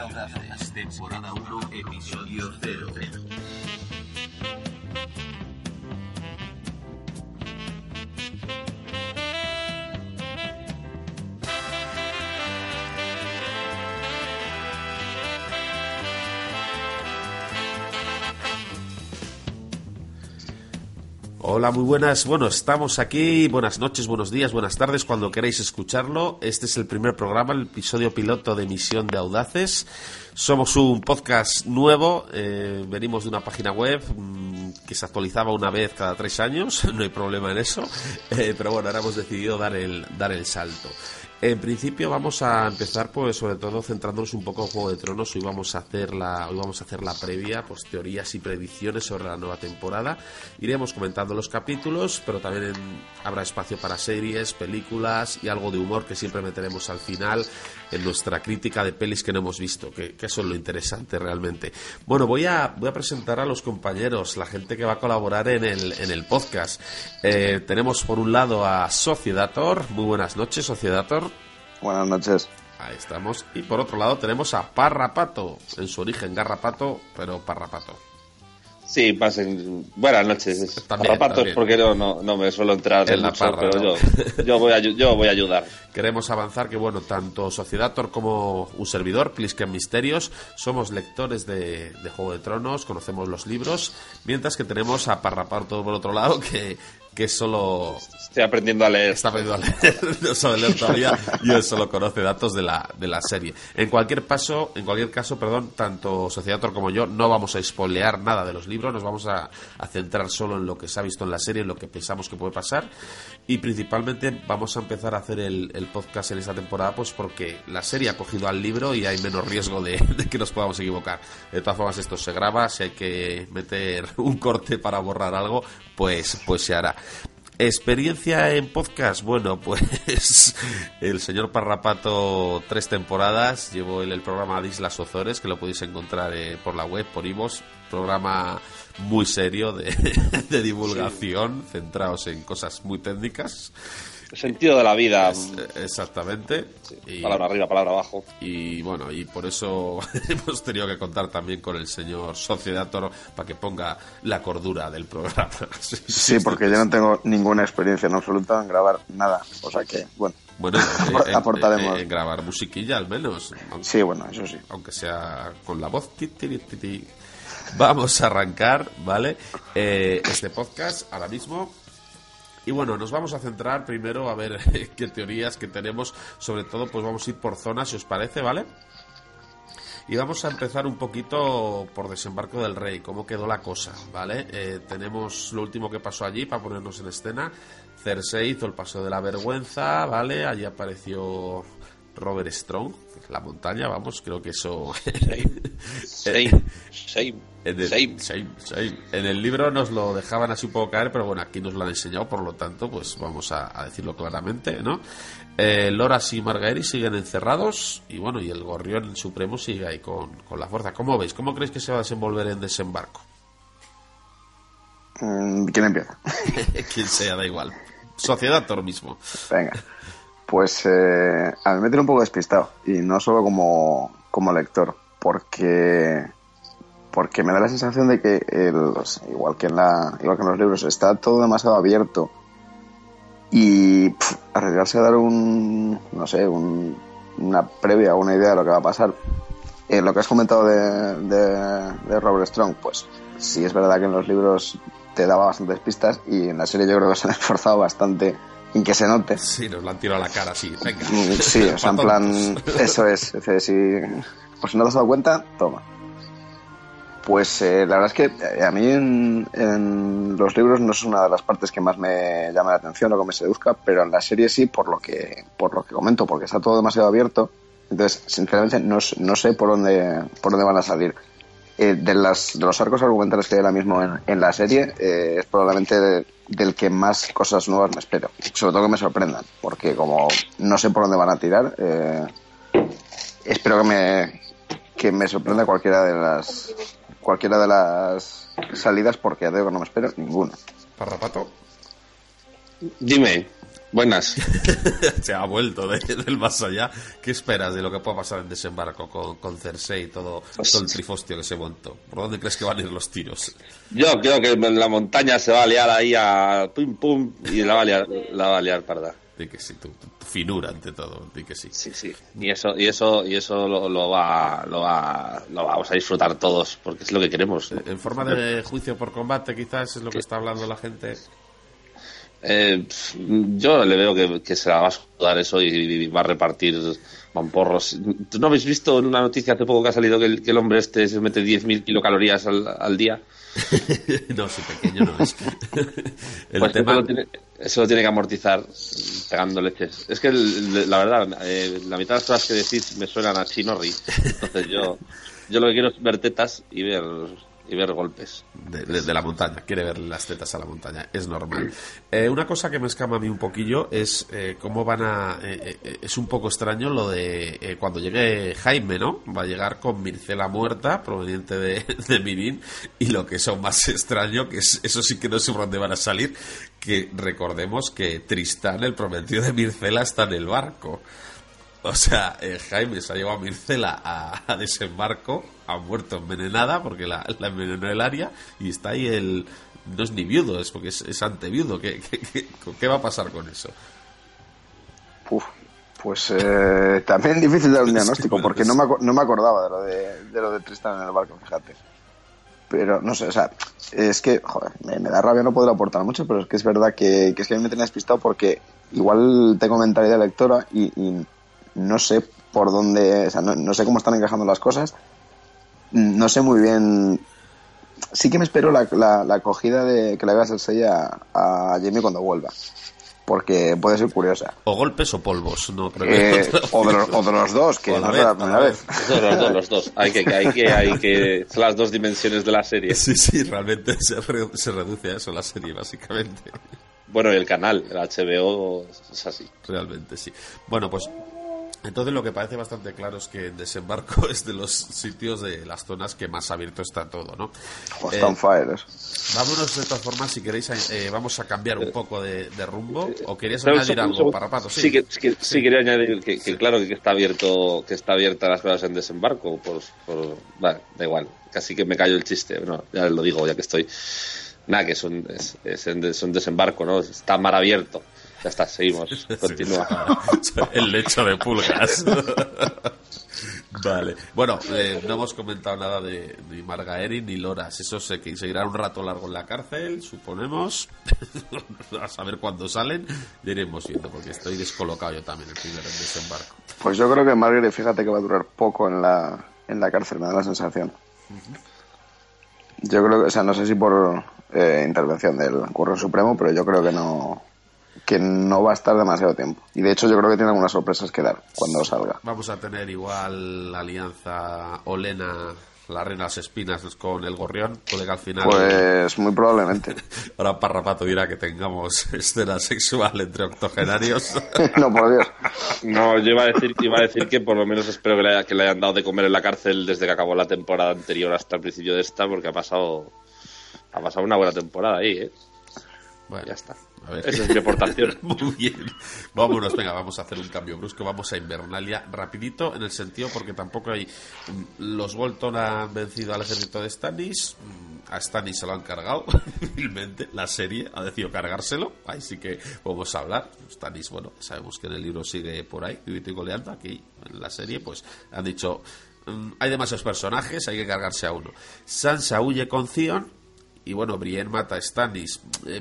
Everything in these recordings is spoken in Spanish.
Audaces, temporada 1, episodio 0. Hola, muy buenas. Bueno, estamos aquí. Buenas noches, buenos días, buenas tardes, cuando queráis escucharlo. Este es el primer programa, el episodio piloto de Misión de Audaces. Somos un podcast nuevo, eh, venimos de una página web mm, que se actualizaba una vez cada tres años, no hay problema en eso, eh, pero bueno, ahora hemos decidido dar el, dar el salto. En principio vamos a empezar pues sobre todo centrándonos un poco en Juego de Tronos. Hoy vamos a hacer la, hoy vamos a hacer la previa, pues teorías y predicciones sobre la nueva temporada. Iremos comentando los capítulos, pero también en- habrá espacio para series, películas y algo de humor que siempre meteremos al final en nuestra crítica de pelis que no hemos visto, que, que eso es lo interesante realmente. Bueno, voy a, voy a presentar a los compañeros, la gente que va a colaborar en el, en el podcast. Eh, tenemos por un lado a Sociedator. Muy buenas noches, Sociedator. Buenas noches. Ahí estamos. Y por otro lado tenemos a Parrapato, en su origen Garrapato, pero Parrapato. Sí, pasen. Buenas noches. También, porque no, no, no me suelo entrar En en la mucho, parra, pero ¿no? yo, yo, voy a, yo voy a ayudar. Queremos avanzar que, bueno, tanto Sociedator como un servidor, Plisken Misterios, somos lectores de, de Juego de Tronos, conocemos los libros, mientras que tenemos a Parrapato por otro lado, que, que solo Estoy aprendiendo a leer. está aprendiendo a leer, no sabe leer todavía y él solo conoce datos de la, de la serie. En cualquier paso, en cualquier caso, perdón, tanto Sociedator como yo no vamos a spoilear nada de los libros, nos vamos a, a centrar solo en lo que se ha visto en la serie, en lo que pensamos que puede pasar y principalmente vamos a empezar a hacer el, el podcast en esta temporada pues porque la serie ha cogido al libro y hay menos riesgo de, de que nos podamos equivocar. De todas formas, esto se graba, si hay que meter un corte para borrar algo, pues, pues se hará. Experiencia en podcast, bueno, pues el señor Parrapato tres temporadas, llevó el, el programa de Islas Ozores, que lo podéis encontrar eh, por la web, por Ivos, programa muy serio de, de divulgación, centrados en cosas muy técnicas. Sentido de la vida. Es- exactamente. Y- Palabra arriba, palabra abajo. y bueno, y por eso hemos tenido que contar también con el señor Sociedator para que ponga la cordura del programa. Sí, Sí, porque yo no tengo ninguna experiencia en absoluto en grabar nada. O sea que, bueno, Bueno, Apor- en, aportaremos. en- en grabar musiquilla al menos, aunque, sí, bueno, eso sí. aunque sea con la voz. Vamos a arrancar, ¿vale? Eh, este podcast ahora mismo. Y bueno, nos vamos a centrar primero a ver qué teorías que tenemos. Sobre todo, pues vamos a ir por zonas, si os parece, ¿vale? Y vamos a empezar un poquito por Desembarco del Rey, cómo quedó la cosa, ¿vale? Eh, tenemos lo último que pasó allí para ponernos en escena. Cersei hizo el paso de la vergüenza, ¿vale? Allí apareció Robert Strong, la montaña, vamos, creo que eso... Same, same, En el, same. same, same. En el libro nos lo dejaban así un poco caer, pero bueno, aquí nos lo han enseñado, por lo tanto, pues vamos a, a decirlo claramente, ¿no? Eh, Loras y Margaery siguen encerrados y bueno, y el Gorrión Supremo sigue ahí con, con la fuerza. ¿Cómo veis? ¿Cómo creéis que se va a desenvolver en desembarco? Mm, ¿Quién empieza? Quien sea, da igual. Sociedad mismo. Venga. Pues eh, a mí me tiene un poco despistado. Y no solo como, como lector. Porque porque me da la sensación de que el- igual que en la igual que en los libros está todo demasiado abierto y arriesgarse a dar un no sé un- una previa una idea de lo que va a pasar en lo que has comentado de, de, de Robert Strong pues sí es verdad que en los libros te daba bastantes pistas y en la serie yo creo que se han esforzado bastante en que se note Sí, nos lo han tirado a la cara así. Venga. Sí, o sea, en plan, eso es. es decir, si, pues no te has dado cuenta, toma. Pues eh, la verdad es que eh, a mí en, en los libros no es una de las partes que más me llama la atención o que me seduzca, pero en la serie sí, por lo que, por lo que comento, porque está todo demasiado abierto. Entonces, sinceramente, no, no sé por dónde, por dónde van a salir. Eh, de, las, de los arcos argumentales que hay ahora mismo en, en la serie, eh, es probablemente del que más cosas nuevas me espero. Sobre todo que me sorprendan, porque como no sé por dónde van a tirar, eh, espero que me, que me sorprenda cualquiera de las cualquiera de las salidas, porque ya digo que no me espero ninguna. Parrapato. Dime, buenas. Se ha vuelto de- del más allá. ¿Qué esperas de lo que pueda pasar en desembarco con, con Cersei y todo, todo el trifostio que se montó? ¿Por dónde crees que van a ir los tiros? Yo creo que en la montaña se va a liar ahí a pum pum y la va a liar, la va a liar parda. Di que sí, tu, tu finura ante todo, di que sí. Sí, sí. Y eso, y eso, y eso lo, lo va, lo va, lo vamos a disfrutar todos, porque es lo que queremos. ¿no? En forma de juicio por combate, quizás es lo que está hablando la gente. Eh, yo le veo que, que se la va a sudar eso y, y va a repartir mamporros. ¿Tú no habéis visto en una noticia hace poco que ha salido que el, que el hombre este se mete 10.000 kilocalorías al, al día? no, si pequeño no es. el Pues tema. eso, lo tiene, eso lo tiene que amortizar pegando leches. Es que el- la verdad, eh, la mitad de las cosas que decís me suenan a chinorri. Entonces yo, yo lo que quiero es ver tetas y ver, y ver golpes. de, la montaña, quiere ver las tetas a la montaña, es normal. Eh, una cosa que me escama a mí un poquillo es eh, cómo van a... eh, eh, es un poco extraño lo de cuando llegue Jaime, ¿no? Va a llegar con Mircela muerta, proveniente de, de Mirín, y lo que es aún más extraño, que es, eso sí que no sé por dónde van a salir, que recordemos que Tristán, el prometido de Mircela, está en el barco. O sea, Jaime se ha llevado a Mircela a, a desembarco, ha muerto envenenada porque la, la envenenó el área y está ahí el... No es ni viudo, es porque es, es anteviudo. ¿Qué, qué, qué, qué va a pasar con eso? Uf, pues eh, también difícil dar un diagnóstico, porque no me, no me acordaba de lo de, de lo de Tristan en el barco, fíjate. Pero no sé, o sea, es que, joder, me, me da rabia no poder aportar mucho, pero es que es verdad que, que es que a mí me tenía despistado porque igual tengo mentalidad de lectora y, y no sé por dónde, o sea, no, no sé cómo están encajando las cosas. No sé muy bien. Sí que me espero la, la, la acogida de que le haga Cersei a, a Jamie cuando vuelva. Porque puede ser curiosa. O golpes o polvos, no Eh, o, de los, o de los dos, que no vez, es la primera vez. vez. Los dos, los dos, los dos. Hay que, hay que, hay que, son las dos dimensiones de la serie. Sí, sí, realmente se, re- se reduce a eso la serie, básicamente. Bueno, y el canal, el HBO, es así. Realmente sí. Bueno, pues entonces lo que parece bastante claro es que en desembarco es de los sitios de las zonas que más abierto está todo, ¿no? Jo, Eh. Vámonos de todas formas, si queréis, eh, vamos a cambiar un poco de, de rumbo. ¿O querías añadir segundo, algo, un Parrapato? segundo. Sí, que, sí, que- sí quería añadir que, que claro que está abierto, que está abierta las cosas en desembarco, por, por vale, da igual, casi que me callo el chiste, no, ya lo digo, ya que estoy, nada, que es un, es, es un desembarco, ¿no? Está mar abierto, ya está, seguimos, continúa. Sí, el lecho de pulgas. Vale. Bueno, eh, no hemos comentado nada de ni Margaery ni Loras. Eso sé que seguirán un rato largo en la cárcel, suponemos. a saber cuándo salen. Ya iremos viendo, porque estoy descolocado yo también el primer desembarco. Pues yo creo que Margaret, fíjate que va a durar poco en la, en la cárcel, me da la sensación. Yo creo que, o sea, no sé si por eh, intervención del Curro Supremo, pero yo creo que no que no va a estar demasiado tiempo. Y de hecho yo creo que tiene algunas sorpresas que dar cuando salga. Vamos a tener igual la alianza Olena, la reina de las espinas con el gorrión. Puede que al final. Pues muy probablemente. Ahora Parrapato dirá que tengamos escena sexual entre octogenarios. no, por Dios. No, yo iba a decir, iba a decir que por lo menos espero que le, haya- que le hayan dado de comer en la cárcel desde que acabó la temporada anterior hasta el principio de esta, porque ha pasado, ha pasado una buena temporada ahí, ¿eh? Bueno, Ya está. A ver. Esa es mi aportación. Muy bien. Vámonos, venga, vamos a hacer un cambio brusco. Vamos a Invernalia rapidito, en el sentido porque tampoco hay... mm, Los Bolton han vencido al ejército de Stannis. mm, A Stannis se lo han cargado. La serie ha decidido cargárselo. Ahí sí que vamos a hablar. Stannis, bueno, sabemos que en el libro sigue por ahí, vivito y goleando. Aquí, en la serie, pues han dicho... mm, Hay demasiados personajes, hay que cargarse a uno. Sansa huye con Theon y bueno, Brienne mata a Stannis. Eh,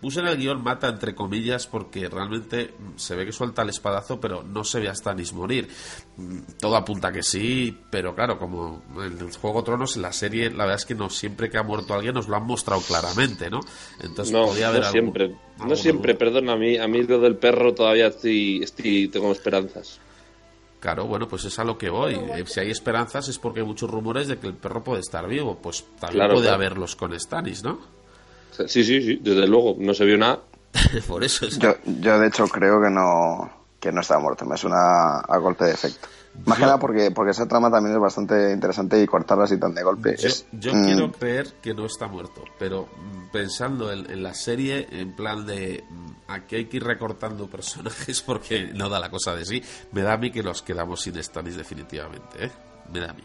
puse en el guion mata entre comillas porque realmente se ve que suelta el espadazo, pero no se ve a Stannis morir. Mm, Todo apunta que sí, pero claro, como en el Juego de Tronos, en la serie, la verdad es que no siempre que ha muerto alguien nos lo han mostrado claramente, ¿no? Entonces No, podía no haber algún- siempre. No siempre, perdona, a mí, a mí lo del perro todavía estoy, estoy tengo esperanzas. Claro, bueno, pues es a lo que voy. Eh, Si hay esperanzas es porque hay muchos rumores de que el perro puede estar vivo. Pues también Claro, puede claro. haberlos con Stannis, ¿no? Sí, sí, sí, desde luego, no se vio nada. Por eso es... Yo, yo de hecho creo que no que no está muerto, me suena a golpe de efecto. Más que nada porque, porque esa trama también es bastante interesante y cortarla así tan de golpe. Yo, es, yo mm, quiero creer que no está muerto, pero mm, pensando en, en la serie, en plan de mm, aquí hay que ir recortando personajes porque no da la cosa de sí, me da a mí que nos quedamos sin Stannis definitivamente, ¿eh? Me da a mí.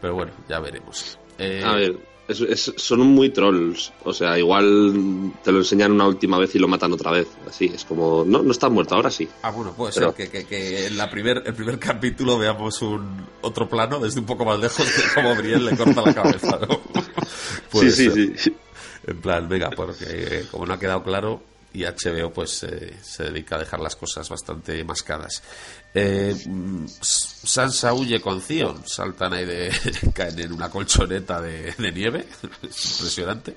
Pero bueno, ya veremos. Eh, A ver, es- es- son muy trolls. O sea, igual te lo enseñan una última vez y lo matan otra vez. Así, es como, no, no está muerto, ahora sí. Ah, bueno, puede Pero- ser que, que, que en la primer, el primer capítulo veamos un otro plano desde un poco más lejos de cómo Brienne le corta la cabeza, ¿no? Sí, sí, ser. sí. En plan, venga, porque eh, como no ha quedado claro, y HBO pues eh, se dedica a dejar las cosas bastante mascadas. Eh, mm, Sansa huye con Theon, saltan ahí de, caen en una colchoneta de, nieve, es impresionante.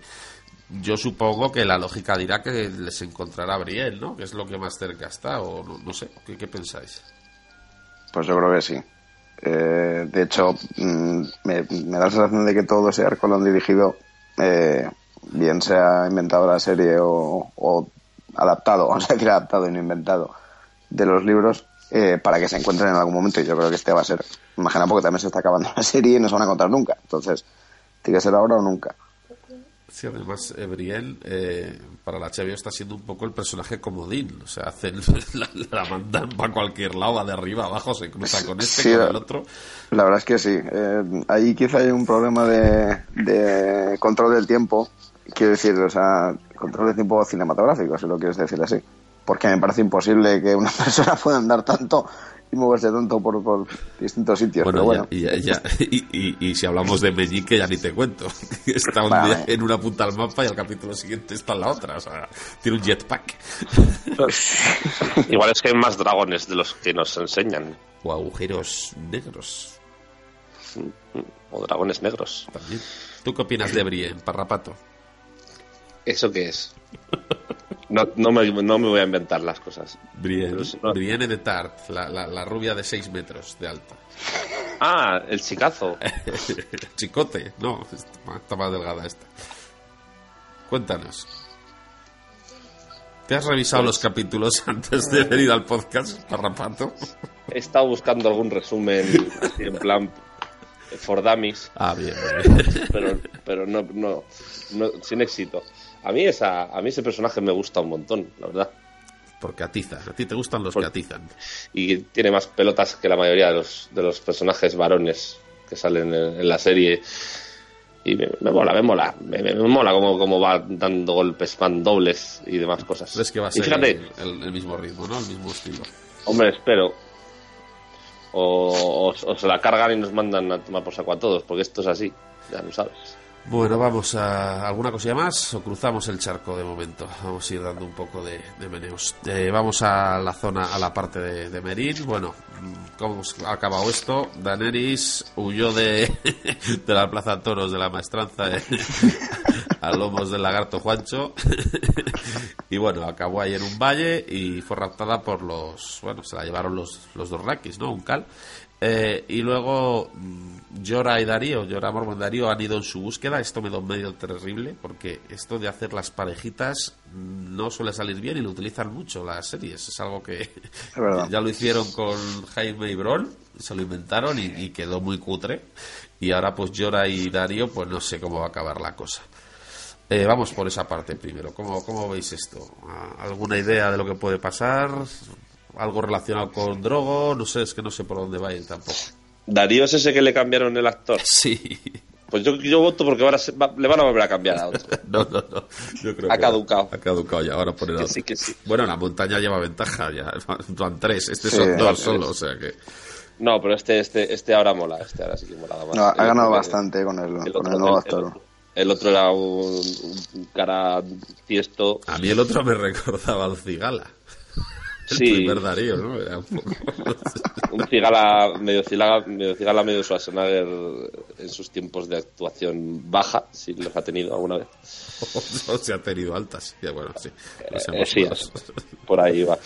Yo supongo que la lógica dirá que les encontrará Brienne, ¿no? Que es lo que más cerca está, o no, no sé, ¿qué, pensáis? Pues yo creo que sí. Eh, de hecho, mm, me, da la sensación de que todo ese arco lo han dirigido, eh, bien sea inventado la serie o adaptado, vamos a decir adaptado y no inventado, de los libros, eh, para que se encuentren en algún momento. Y yo creo que este va a ser, imagina porque también se está acabando la serie y no se van a encontrar nunca. Entonces, tiene que ser ahora o nunca. Sí, además, Brienne, eh, para la HBO está siendo un poco el personaje comodín. O sea, hacen, la, la mandan para cualquier lado, va de arriba abajo, se cruza con este, Sí, con el otro. La verdad es que sí. Eh, ahí quizá hay un problema de, de control del tiempo. Quiero decir, o sea, control del tiempo cinematográfico, si lo quieres decir así. Porque me parece imposible que una persona pueda andar tanto y moverse tanto por, por distintos sitios. Bueno, pero bueno, ya- y, ya- y, y- y si hablamos de Meñique, ya ni te cuento. Está un Vale. día en una punta del mapa y al capítulo siguiente está en la otra. O sea, tiene un jetpack. Igual es que hay más dragones de los que nos enseñan. O agujeros negros O dragones negros. también. ¿Tú qué opinas de Brienne, Parrapato? ¿Eso qué es? No, no, me, no me voy a inventar las cosas. Brienne, no- Brienne de Tart, la, la, la rubia de 6 metros de alta. Ah, el chicazo. Chicote, no, está más- está más delgada esta. Cuéntanos. ¿Te has revisado los capítulos antes de venir al podcast, Parrapato? He estado buscando algún resumen así en plan for dummies, Ah, bien, bien. pero, pero no, no- sin éxito. A mí, esa, a mí ese personaje me gusta un montón, la verdad. Porque atiza. A ti te gustan los Por- que atizan. Y tiene más pelotas que la mayoría de los, de los personajes varones que salen en, en la serie. Y me, me mola, me mola. Me, me- me mola cómo, cómo va dando golpes, van dobles y demás cosas. ¿Crees que va a ser fíjate, el, el- el mismo ritmo, ¿no? El mismo estilo. Hombre, espero. O, o- o se la cargan y nos mandan a tomar por saco a todos, porque esto es así, ya lo sabes. Bueno, vamos a alguna cosilla más o cruzamos el charco de momento. Vamos a ir dando un poco de, de meneos. Eh, vamos a la zona, a la parte de, Merín. Bueno, ¿cómo ha acabado esto? Daenerys huyó de, de la plaza toros de la maestranza eh, a lomos del lagarto Juancho. y bueno, acabó ahí en un valle y fue raptada por los. Bueno, se la llevaron los, los dos Rakis, ¿no? Un cal. Eh, y luego mm, Llora y Darío, Llora Mormon y Darío han ido en su búsqueda. Esto me da un medio terrible porque esto de hacer las parejitas mm, no suele salir bien y lo utilizan mucho las series. Es algo que ya lo hicieron con Jaime y Bron, se lo inventaron y, y quedó muy cutre. Y ahora pues Llora y Darío, pues no sé cómo va a acabar la cosa. Eh, vamos por esa parte primero. ¿Cómo, ¿Cómo veis esto? ¿A- ¿Alguna idea de lo que puede pasar? ¿Algo relacionado con Drogo? No sé, es que no sé por dónde va a ir tampoco. Darío es ese que le cambiaron el actor. Sí. Pues yo, yo voto porque ahora se va- le van a volver a cambiar a otro. No, no, no. Yo creo Ha que caducado. Ha caducado ya, ahora poner Que otro. sí, que sí. Bueno, la montaña lleva ventaja ya. Van tres, este Sí, son dos solo, o sea que. No, pero este, este, este ahora mola, este ahora sí que mola más. no, ha El ganado bastante con el, el con otro- el nuevo el- actor. el- el otro era un, un cara tiesto. A mí el otro me recordaba al Cigala. El Sí. primer Darío, ¿no? Era un poco... Un cigala medio cigala, medio cigala, medio Schwarzenegger en sus tiempos de actuación baja, si los ha tenido alguna vez. o se ha tenido altas. Ya, bueno, sí. Eh, sí, por ahí va.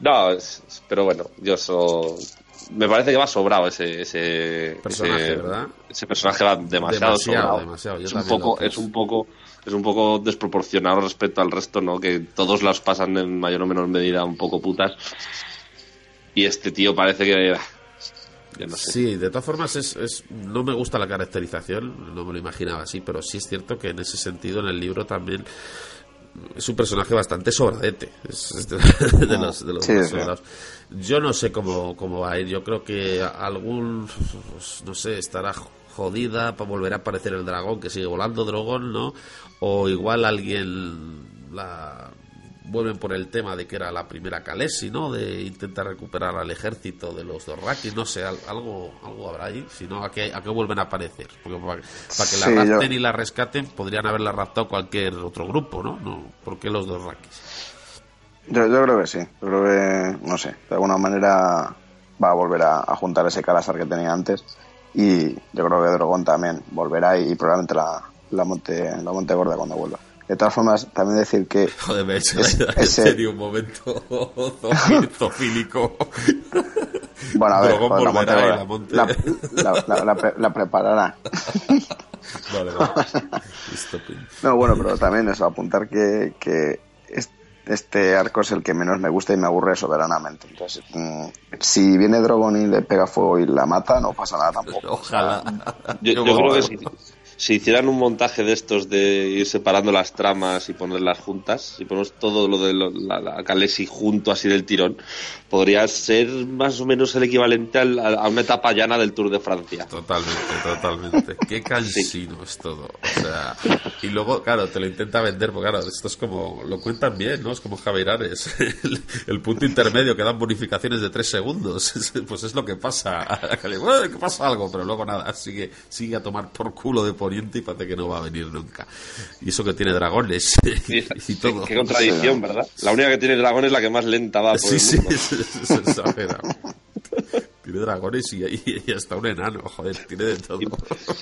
No, es- pero bueno, yo so, me parece que va sobrado ese, ese Personaje, ese, ¿verdad? Ese personaje va demasiado, Demasiado, sobrado. demasiado, yo es un poco, es un poco, es un poco desproporcionado respecto al resto, ¿no? Que todos las pasan en mayor o menor medida un poco putas. Y este tío parece que, no sé. Sí, de todas formas es, es- no me gusta la caracterización, no me lo imaginaba así, pero sí es cierto que en ese sentido en el libro también es un personaje bastante sobradete, es, de, de los, de los Sí, sobrados. Yo no sé cómo, cómo va a ir, yo creo que algún, pues, no sé, estará jodida para volver a aparecer el dragón que sigue volando, dragón, ¿no? O igual alguien la vuelven por el tema de que era la primera Kalesi, ¿no? De intentar recuperar al ejército de los Dorrakis, no sé, al- algo, algo habrá ahí, si no, ¿a qué, ¿a qué vuelven a aparecer? Porque para, para que la Sí, yo- rapten y la rescaten, podrían haberla raptado cualquier otro grupo, ¿no? no ¿Por qué los Dorrakis? Yo, yo creo que sí. Yo creo que, no sé, de alguna manera va a volver a, a juntar ese Calasar que tenía antes. Y yo creo que Drogon también volverá y, probablemente la, la, monte, la monte gorda cuando vuelva. De todas formas, también decir que Joder, me he hecho Es- en serio un momento zofílico. Bueno, a ver, Drogon joder, la monte gorda. la monte- La, la- la- la pre- la preparará. Vale, vale. No, bueno, pero también eso, apuntar que, que es- este arco es el que menos me gusta y me aburre soberanamente. Entonces, mm, si viene Drogon y le pega fuego y la mata, no pasa nada tampoco. Ojalá. Yo, yo creo que si, si hicieran un montaje de estos de ir separando las tramas y ponerlas juntas, si ponemos todo lo de lo- la, la Kalesi junto así del tirón, podría ser más o menos el equivalente al- a, a una etapa llana del Tour de Francia. Totalmente, totalmente. Qué cansino es todo. O sea, y luego, claro, te lo intenta vender, porque claro, esto es como, lo cuentan bien, ¿no? Es como Javier Ares. El, el punto intermedio que dan bonificaciones de tres segundos. Es- Pues es lo que pasa. Que pasa algo, pero luego nada, sigue, sigue a tomar por culo de poniente y parece que no va a venir nunca. Y eso que tiene dragones y, y todo. Qué contradicción, ¿verdad? La única que tiene dragón es la que más lenta va por Sí, el sí, mundo. es, es- es exagerado. Tiene dragones y, y- y hasta un enano, joder, tiene de todo. Y,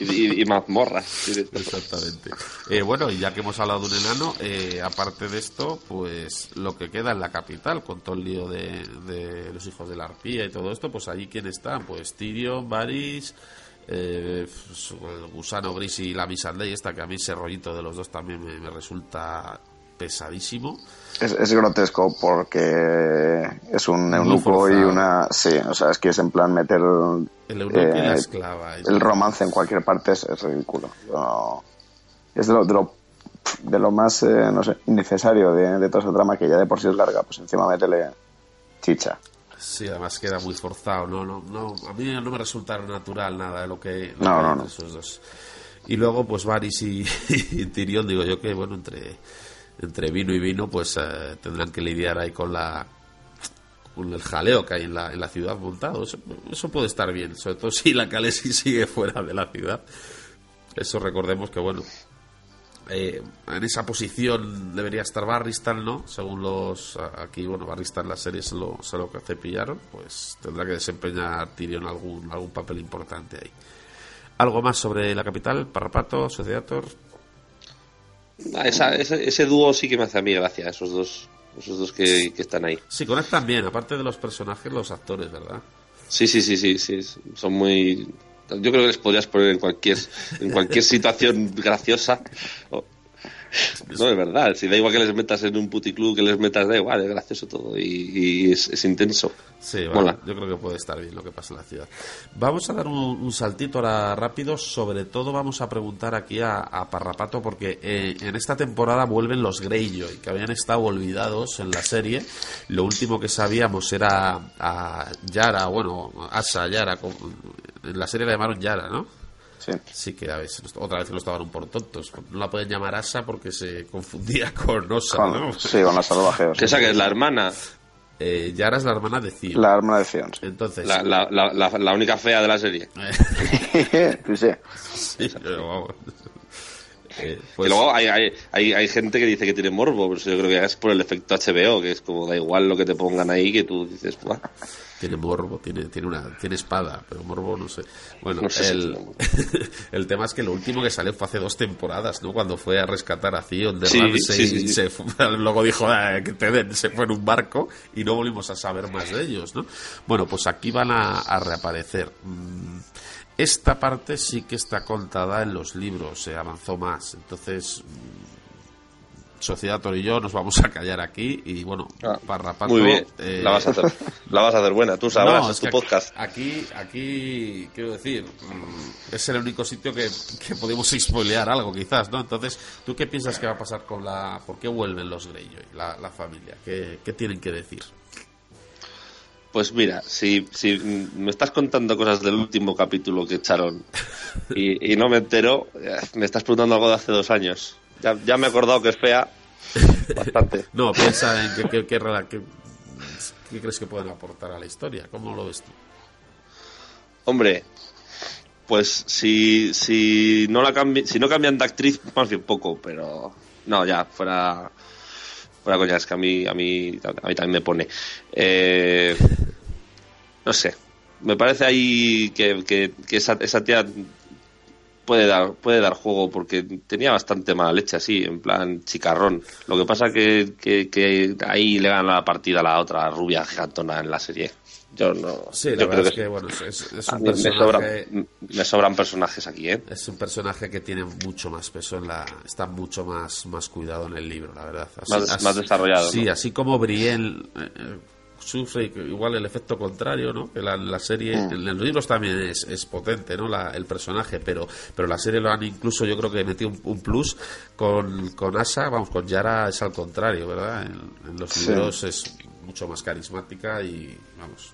y- y mazmorras. Exactamente. Eh, bueno, y ya que hemos hablado de un enano, eh, aparte de esto, pues lo que queda en la capital, con todo el lío de, de los hijos de la arpía y todo esto, pues allí quién está, pues Tyrion, Varys, eh, pues, el gusano gris y la Missandei esta, que a mí ese rollito de los dos también me, me resulta pesadísimo. Es, es grotesco porque es un eunuco y una... Sí, o sea, es que es en plan meter El eunuco y la eh, esclava. y el romance en cualquier parte es, es ridículo. No- es de lo, de lo, de lo más, eh, no sé, innecesario de, de toda esa trama que ya de por sí es larga, pues encima métele chicha. Sí, además queda muy forzado. No, no, no, a mí no me resulta natural nada de lo que, lo No, que no, esos dos. Y luego, pues Varys y, y Tyrion, digo yo que, bueno, entre, entre vino y vino, pues eh, tendrán que lidiar ahí con la con el jaleo que hay en la, en la ciudad montado. Eso, eso puede estar bien, sobre todo si la Calesi sigue fuera de la ciudad. Eso recordemos que, bueno, eh, en esa posición debería estar Barristan, ¿no? Según los. Aquí, bueno, Barristan la serie se lo, se lo cepillaron, pues tendrá que desempeñar Tyrion algún, algún papel importante ahí. ¿Algo más sobre la capital? Parrapato, Sociedator. Ah, esa- ese, ese dúo sí que me hace a mí gracia, esos dos, esos dos que, que están ahí. Sí, conectan bien, aparte de los personajes, los actores, ¿verdad? Sí, sí, sí, sí, sí, son muy... Yo creo que les podrías poner en cualquier, en cualquier situación graciosa. No, es verdad, si da igual que les metas en un puticlub, que les metas, da igual, es gracioso todo y, y es, es intenso. Sí, vale, yo creo que puede estar bien lo que pasa en la ciudad. Vamos a dar un, un saltito ahora rápido, sobre todo vamos a preguntar aquí a, a Parrapato porque eh, en esta temporada vuelven los Greyjoy, que habían estado olvidados en la serie. Lo último que sabíamos era a Yara, bueno, Asa Yara, en la serie la llamaron Yara, ¿no? Sí. Sí que a veces, otra vez lo estaban un por tontos. No la pueden llamar Asa porque se confundía con Osa, Con, ¿no? Sí, con la salvaje. Esa que es la hermana, Eh, Yara es la hermana de Cid. La arma de Sion. sí. Entonces, la, la, la, la, la única fea de la serie. Sí, sí. Sí, pero vamos. Eh, Y pues, luego hay, hay, hay, hay gente que dice que tiene morbo, pero yo creo que es por el efecto HBO, que es como da igual lo que te pongan ahí, que tú dices, "Buah". tiene morbo, tiene, tiene una, tiene espada, pero morbo no sé. Bueno, No sé si el, morbo. el tema es que lo último que salió fue hace dos temporadas, ¿no? Cuando fue a rescatar a Theon de Sí, Ramsay sí, sí, y sí. se fue- luego dijo "Ah, que te den", se fue en un barco y no volvimos a saber más de ellos, ¿no? Bueno, pues aquí van a, a reaparecer. Mm, Esta parte sí que está contada en los libros, se avanzó más. Entonces, mm, Sociedad yo nos vamos a callar aquí y bueno, Ah, Parrapato, Muy bien, eh, la, vas a hacer, la vas a hacer buena, tú sabrás, no, es tu podcast. Aquí, aquí, quiero decir, mm, es el único sitio que, que podemos spoilear algo, quizás, ¿no? Entonces, ¿tú qué piensas que va a pasar con la. ¿Por qué vuelven los Greyjoy, la, la familia? ¿Qué, ¿Qué tienen que decir? Pues mira, si, si me estás contando cosas del último capítulo que echaron y, y no me entero, eh, me estás preguntando algo de hace dos años. Ya, ya me he acordado que es fea bastante. No, piensa en qué, qué, qué- qué crees que pueden aportar a la historia. ¿Cómo lo ves tú? Hombre, pues si, si no la cambi- si no cambian de actriz, más bien poco, pero no, ya, fuera fuera coña, es que a mí, a mí, a mí también me pone. Eh, no sé, me parece ahí que, que, esa, esa tía puede dar, puede dar juego porque tenía bastante mala leche así, en plan chicarrón. Lo que pasa que, que ahí le gana la partida a la otra rubia gigantona en la serie. Yo no. Sí, la yo creo es que que, bueno, es, un mí me, personaje. sobran, me sobran personajes aquí, ¿eh? Es un personaje que tiene mucho más peso en la. Está mucho más, más cuidado en el libro, la verdad. Más- más desarrollado, Sí, ¿no? así como Brienne eh, eh, sufre igual el efecto contrario, ¿no? Que la, la serie. Mm. En los libros también es, es potente, ¿no? La- el personaje, pero, pero la serie lo han incluso, yo creo que metido un, un plus con, con Asa, vamos, con Yara es al contrario, ¿verdad? En, en los Sí. libros es mucho más carismática y, vamos.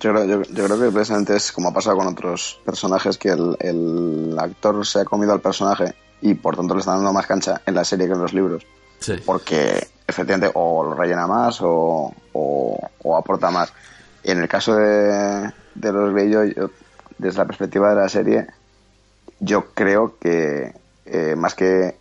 Yo creo, yo, yo creo que precisamente es como ha pasado con otros personajes, que el, el actor se ha comido al personaje y por tanto le están dando más cancha en la serie que en los libros. Sí. Porque efectivamente o lo rellena más o, o, o aporta más. Y en el caso de, de los Greyjoy, yo, desde la perspectiva de la serie, yo creo que eh, más que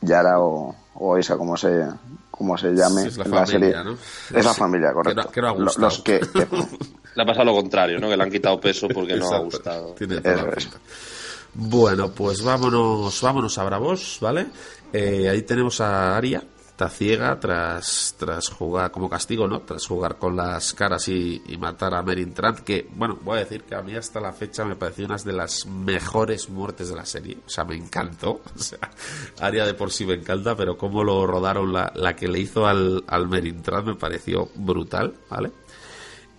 Yara o, o Isa, como se, como se llame Es la familia, serie, ¿no? es la Sí, familia, que no- correcto. que no ha Lo- gustado. Los que, que- Le ha pasado lo contrario, ¿no? Que le han quitado peso porque no ha gustado. Tiene toda la pinta. Bueno, pues vámonos, vámonos a Bravos, ¿vale? Eh, ahí tenemos a Aria, está ciega tras, tras jugar como castigo, ¿no? Tras jugar con las caras y, y matar a Merin Trant, que, bueno, voy a decir que a mí hasta la fecha me pareció una de las mejores muertes de la serie. O sea, me encantó. O sea, Aria de por sí me encanta, pero cómo lo rodaron, la, la que le hizo al, al Merin Trant me pareció brutal, ¿vale?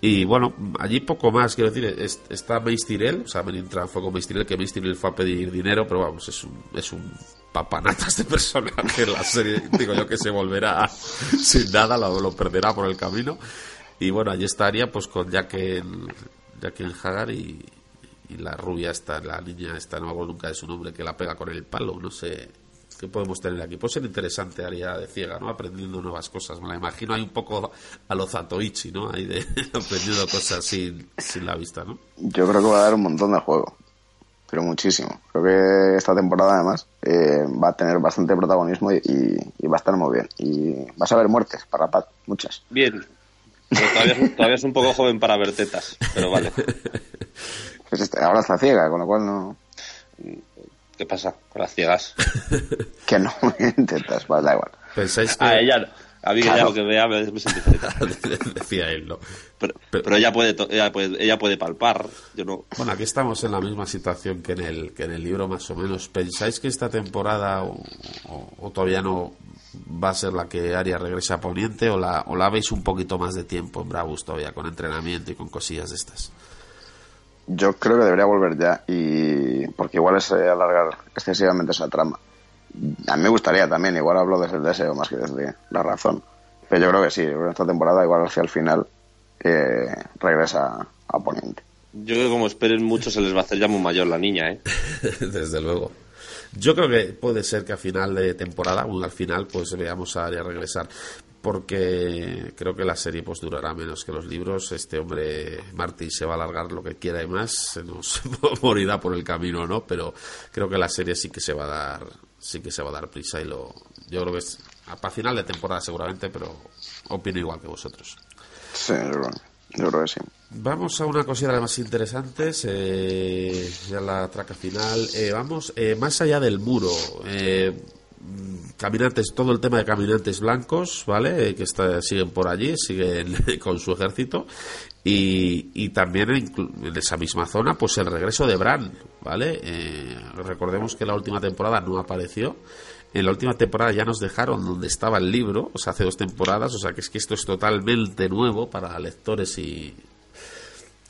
Y bueno, allí poco más, quiero decir, es- está Mace o sea, Menintran fue con Mace que Mace fue a pedir dinero, pero vamos, es un, es un papanatas de personaje en la serie, digo yo que se volverá sin nada, lo, lo perderá por el camino. Y bueno, allí estaría pues con Jaqen, Jaqen Hagar y, y la rubia esta, la niña esta, no me acuerdo nunca de su nombre, que la pega con el palo, no sé, ¿Qué podemos tener aquí? Puede ser interesante, Aria de ciega, ¿no? Aprendiendo nuevas cosas. Me la imagino hay un poco a lo Zatoichi, ¿no? Ahí de aprendiendo cosas sin, sin la vista, ¿no? yo creo que va a dar un montón de juego. Pero muchísimo. Creo que esta temporada, además, eh, va a tener bastante protagonismo y, y- y va a estar muy bien. Y vas a ver muertes para Pat, muchas. Bien. Pero todavía, es- todavía es un poco joven para ver tetas, pero vale. Pues este- ahora está ciega, con lo cual no. ¿Qué pasa con las ciegas? Que no intentas, pues da igual. ¿Pensáis que...? A ella, a mí Claro. lo que vea me, me feliz. Decía él, ¿no? Pero, Pero- pero ella puede, to- ella puede, ella puede palpar. Yo no. Bueno, aquí estamos en la misma situación que en el, que en el libro, más o menos. ¿Pensáis que esta temporada o, o- o todavía no va a ser la que Aria regresa a Poniente o la, o la veis un poquito más de tiempo en Bravos todavía, con entrenamiento y con cosillas de estas? Yo creo que debería volver ya, y porque igual es eh, alargar excesivamente esa trama. A mí me gustaría también, igual hablo desde el deseo más que desde la razón. Pero yo creo que sí, que esta temporada, igual hacia el final, eh, regresa a Poniente. Yo creo que como esperen mucho se les va a hacer ya muy mayor la niña, ¿eh? Desde luego. Yo creo que puede ser que a final de temporada, o al final, pues veamos a Aria regresar. Porque creo que la serie pues durará menos que los libros. Este hombre, Martin, se va a alargar lo que quiera y más, se nos morirá por el camino, ¿no? Pero creo que la serie sí que se va a dar, sí que se va a dar prisa y lo, yo creo que es para final de temporada seguramente, pero opino igual que vosotros. Sí, yo creo, que sí. Vamos a una cosita de más interesantes, eh, ya la traca final. Eh, vamos, eh, más allá del muro. Eh, caminantes, todo el tema de caminantes blancos, ¿vale? Que está, siguen por allí, siguen con su ejército. Y, y también en, esa misma zona, pues el regreso de Bran, ¿vale? Eh, recordemos que la última temporada no apareció. En la última temporada ya nos dejaron donde estaba el libro, o sea, hace dos temporadas, o sea, que es que esto es totalmente nuevo para lectores y,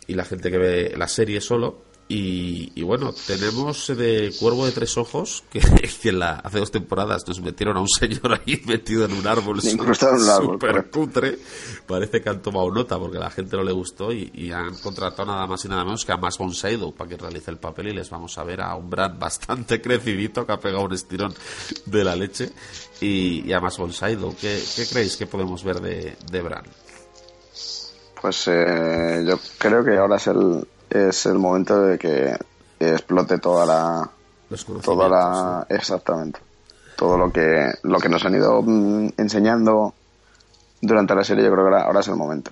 y la gente que ve la serie solo. Y, bueno, tenemos de Cuervo de Tres Ojos, que, que la, hace dos temporadas nos metieron a un señor ahí metido en un árbol super cutre. Parece que han tomado nota porque a la gente no le gustó y, han contratado nada más y nada menos que a Max Bonsaido para que realice el papel y les vamos a ver a un Brad bastante crecidito que ha pegado un estirón de la leche y, a Max Bonsaido. ¿Qué, ¿Qué, creéis que podemos ver de, de Bran? Pues eh, yo creo que ahora es el, es el momento de que explote toda la toda la exactamente todo lo que lo que nos han ido mm, enseñando durante la serie yo creo que ahora, es el momento.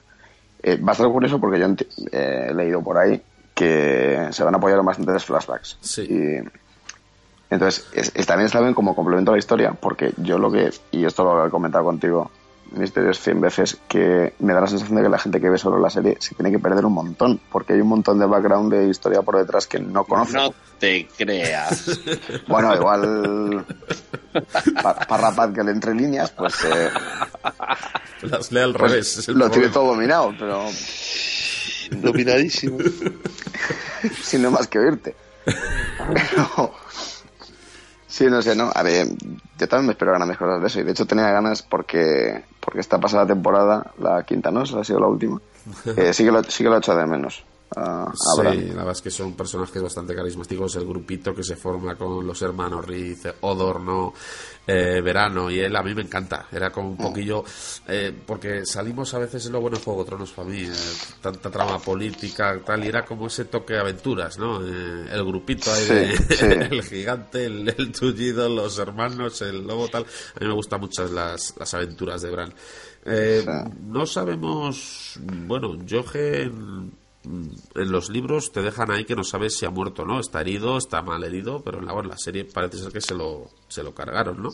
Eh, va a estar curioso porque yo eh, he leído por ahí que se van a apoyar bastantes flashbacks. Sí. y entonces también está bien como complemento a la historia porque yo lo que y esto lo he comentado contigo Misterios 100 veces que me da la sensación de que la gente que ve solo la serie se tiene que perder un montón, porque hay un montón de background de historia por detrás que no conoce. No te creas. Bueno, igual Parrapat que le entre líneas, pues... Eh, Las lee al pues revés. lo tiene todo dominado, pero... Dominadísimo. Sin no más que oírte. Sí, no sé, ¿no? A ver, yo también me espero grandes cosas de eso. Y de hecho tenía ganas porque, porque esta pasada temporada, la quinta, ¿no? Esa ha sido la última. Eh, sí, que lo, sí que lo he hecho de menos sí, la verdad es que son personajes bastante carismáticos. El grupito que se forma con los hermanos Riz, Odor, eh, Verano y él, a mí me encanta. Era como un poquillo. Eh, porque salimos a veces en lo bueno de Juego de Tronos para mí, eh, tanta trama política, tal, y era como ese toque de aventuras, ¿no? el grupito ahí, el gigante, el, tullido, los hermanos, el lobo, tal. A mí me gustan mucho las, las aventuras de Bran. No sabemos. Bueno, Jochen en los libros te dejan ahí que no sabes si ha muerto o no, está herido, está mal herido, pero en la, la serie parece ser que se lo, se lo cargaron, ¿no?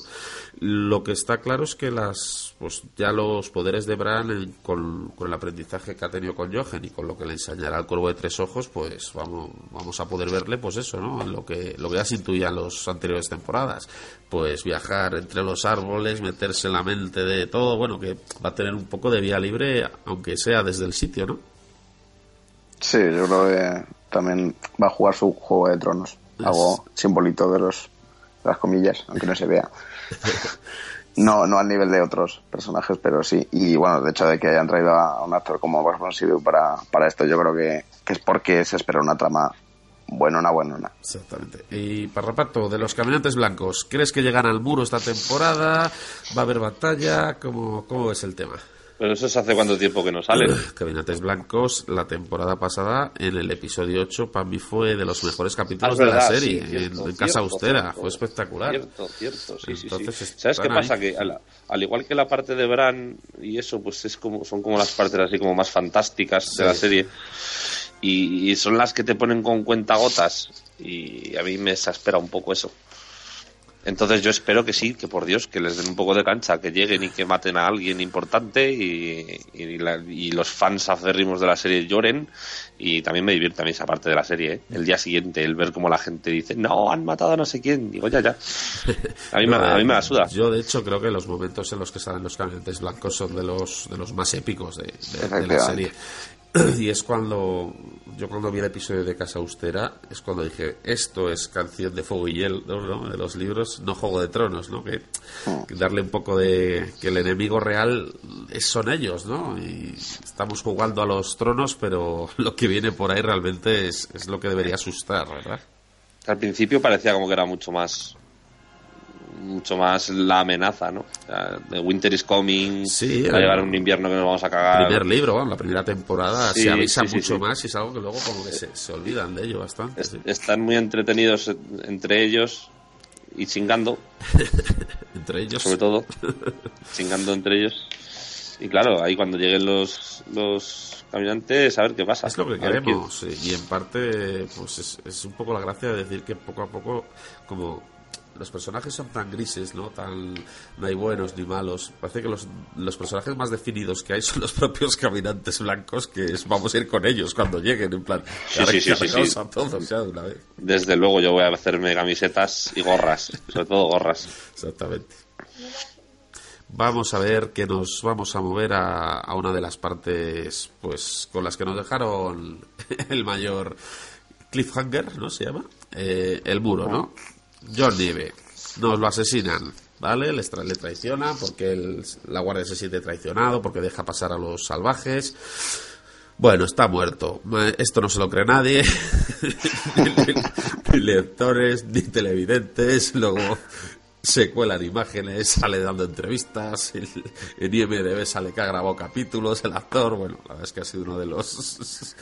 Lo que está claro es que las, pues ya los poderes de Bran con, el aprendizaje que ha tenido con Jochen y con lo que le enseñará al Cuervo de Tres Ojos, pues vamos, vamos a poder verle, pues eso, ¿no? Lo que, lo que ya se intuía en las anteriores temporadas, pues viajar entre los árboles, meterse en la mente de todo, bueno, que va a tener un poco de vía libre, aunque sea desde el sitio, ¿no? Sí, yo creo que también va a jugar su Juego de Tronos. Hago simbolito de los las comillas, aunque no se vea. No, no al nivel de otros personajes, pero sí. Y bueno, de hecho de que hayan traído a un actor como Bob Sidu para, para esto, yo creo que, es porque se espera una trama buena, buena, buena. Exactamente. Y para reparto, de los caminantes blancos, ¿crees que llegan al muro esta temporada? ¿Va a haber batalla? ¿Cómo, cómo es el tema? Pero eso es hace cuánto tiempo que no salen. Caminates Blancos, la temporada pasada, en el episodio 8, para mí fue de los mejores capítulos ah, de la serie, en, Casa Austera. Fue espectacular. Cierto, cierto, sí, sí, ¿Sabes qué pasa? Que al, igual que la parte de Bran y eso, pues es como son como las partes así como más fantásticas de la serie. Y, y, son las que te ponen con cuentagotas. Y a mí me exaspera un poco eso. Entonces yo espero que sí, que por Dios, que les den un poco de cancha, que lleguen y que maten a alguien importante y, los fans acérrimos de la serie lloren y también me divierte a mí esa parte de la serie, ¿eh? el día siguiente, el ver cómo la gente dice, no, han matado a no sé quién, digo, ya, ya. A mí, me, a mí me la suda. Yo de hecho creo que los momentos en los que salen los caminantes blancos son de los, de los más épicos de la serie. Y es cuando yo cuando vi el episodio de Casa Austera, es cuando dije, esto es canción de fuego y hielo, ¿no? De los libros, no Juego de Tronos, ¿no? Que, darle un poco de... que el enemigo real es, son ellos, ¿no? Y estamos jugando a los tronos, pero lo que viene por ahí realmente es, lo que debería asustar, ¿verdad? Al principio parecía como que era mucho más mucho más la amenaza, ¿no? O sea, The Winter is coming, Sí, va a el- llegar un invierno que nos vamos a cagar. primer libro, bueno, la primera temporada Sí, se avisa sí, mucho más y es algo que luego como que se, se olvidan de ello bastante. Es-. Están muy entretenidos entre ellos y chingando, Entre ellos. sobre todo, chingando entre ellos. Y claro, ahí cuando lleguen los, los caminantes, a ver qué pasa. Es lo que queremos y en parte pues es, es un poco la gracia de decir que poco a poco como los personajes son tan grises, ¿no? Tan no hay buenos ni malos. Parece que los, los personajes más definidos que hay son los propios caminantes blancos que es- vamos a ir con ellos cuando lleguen en plan Sí, sí, sí, sí, a todos ya de una vez. Desde luego yo voy a hacerme camisetas y gorras, sobre todo gorras. Exactamente. Vamos a ver que nos vamos a mover a, a una de las partes pues con las que nos dejaron el mayor cliffhanger, ¿no? Se llama. Eh, el muro, ¿no? John Nieve. Nos lo asesinan, ¿vale? Le traicionan porque el- la guardia se siente traicionado, porque deja pasar a los salvajes. Bueno, está muerto. Esto no se lo cree nadie. ni lectores, ni televidentes. Luego se cuelan imágenes, sale dando entrevistas. el- En IMDB sale que ha grabado capítulos, el actor. Bueno, la verdad es que ha sido uno de los.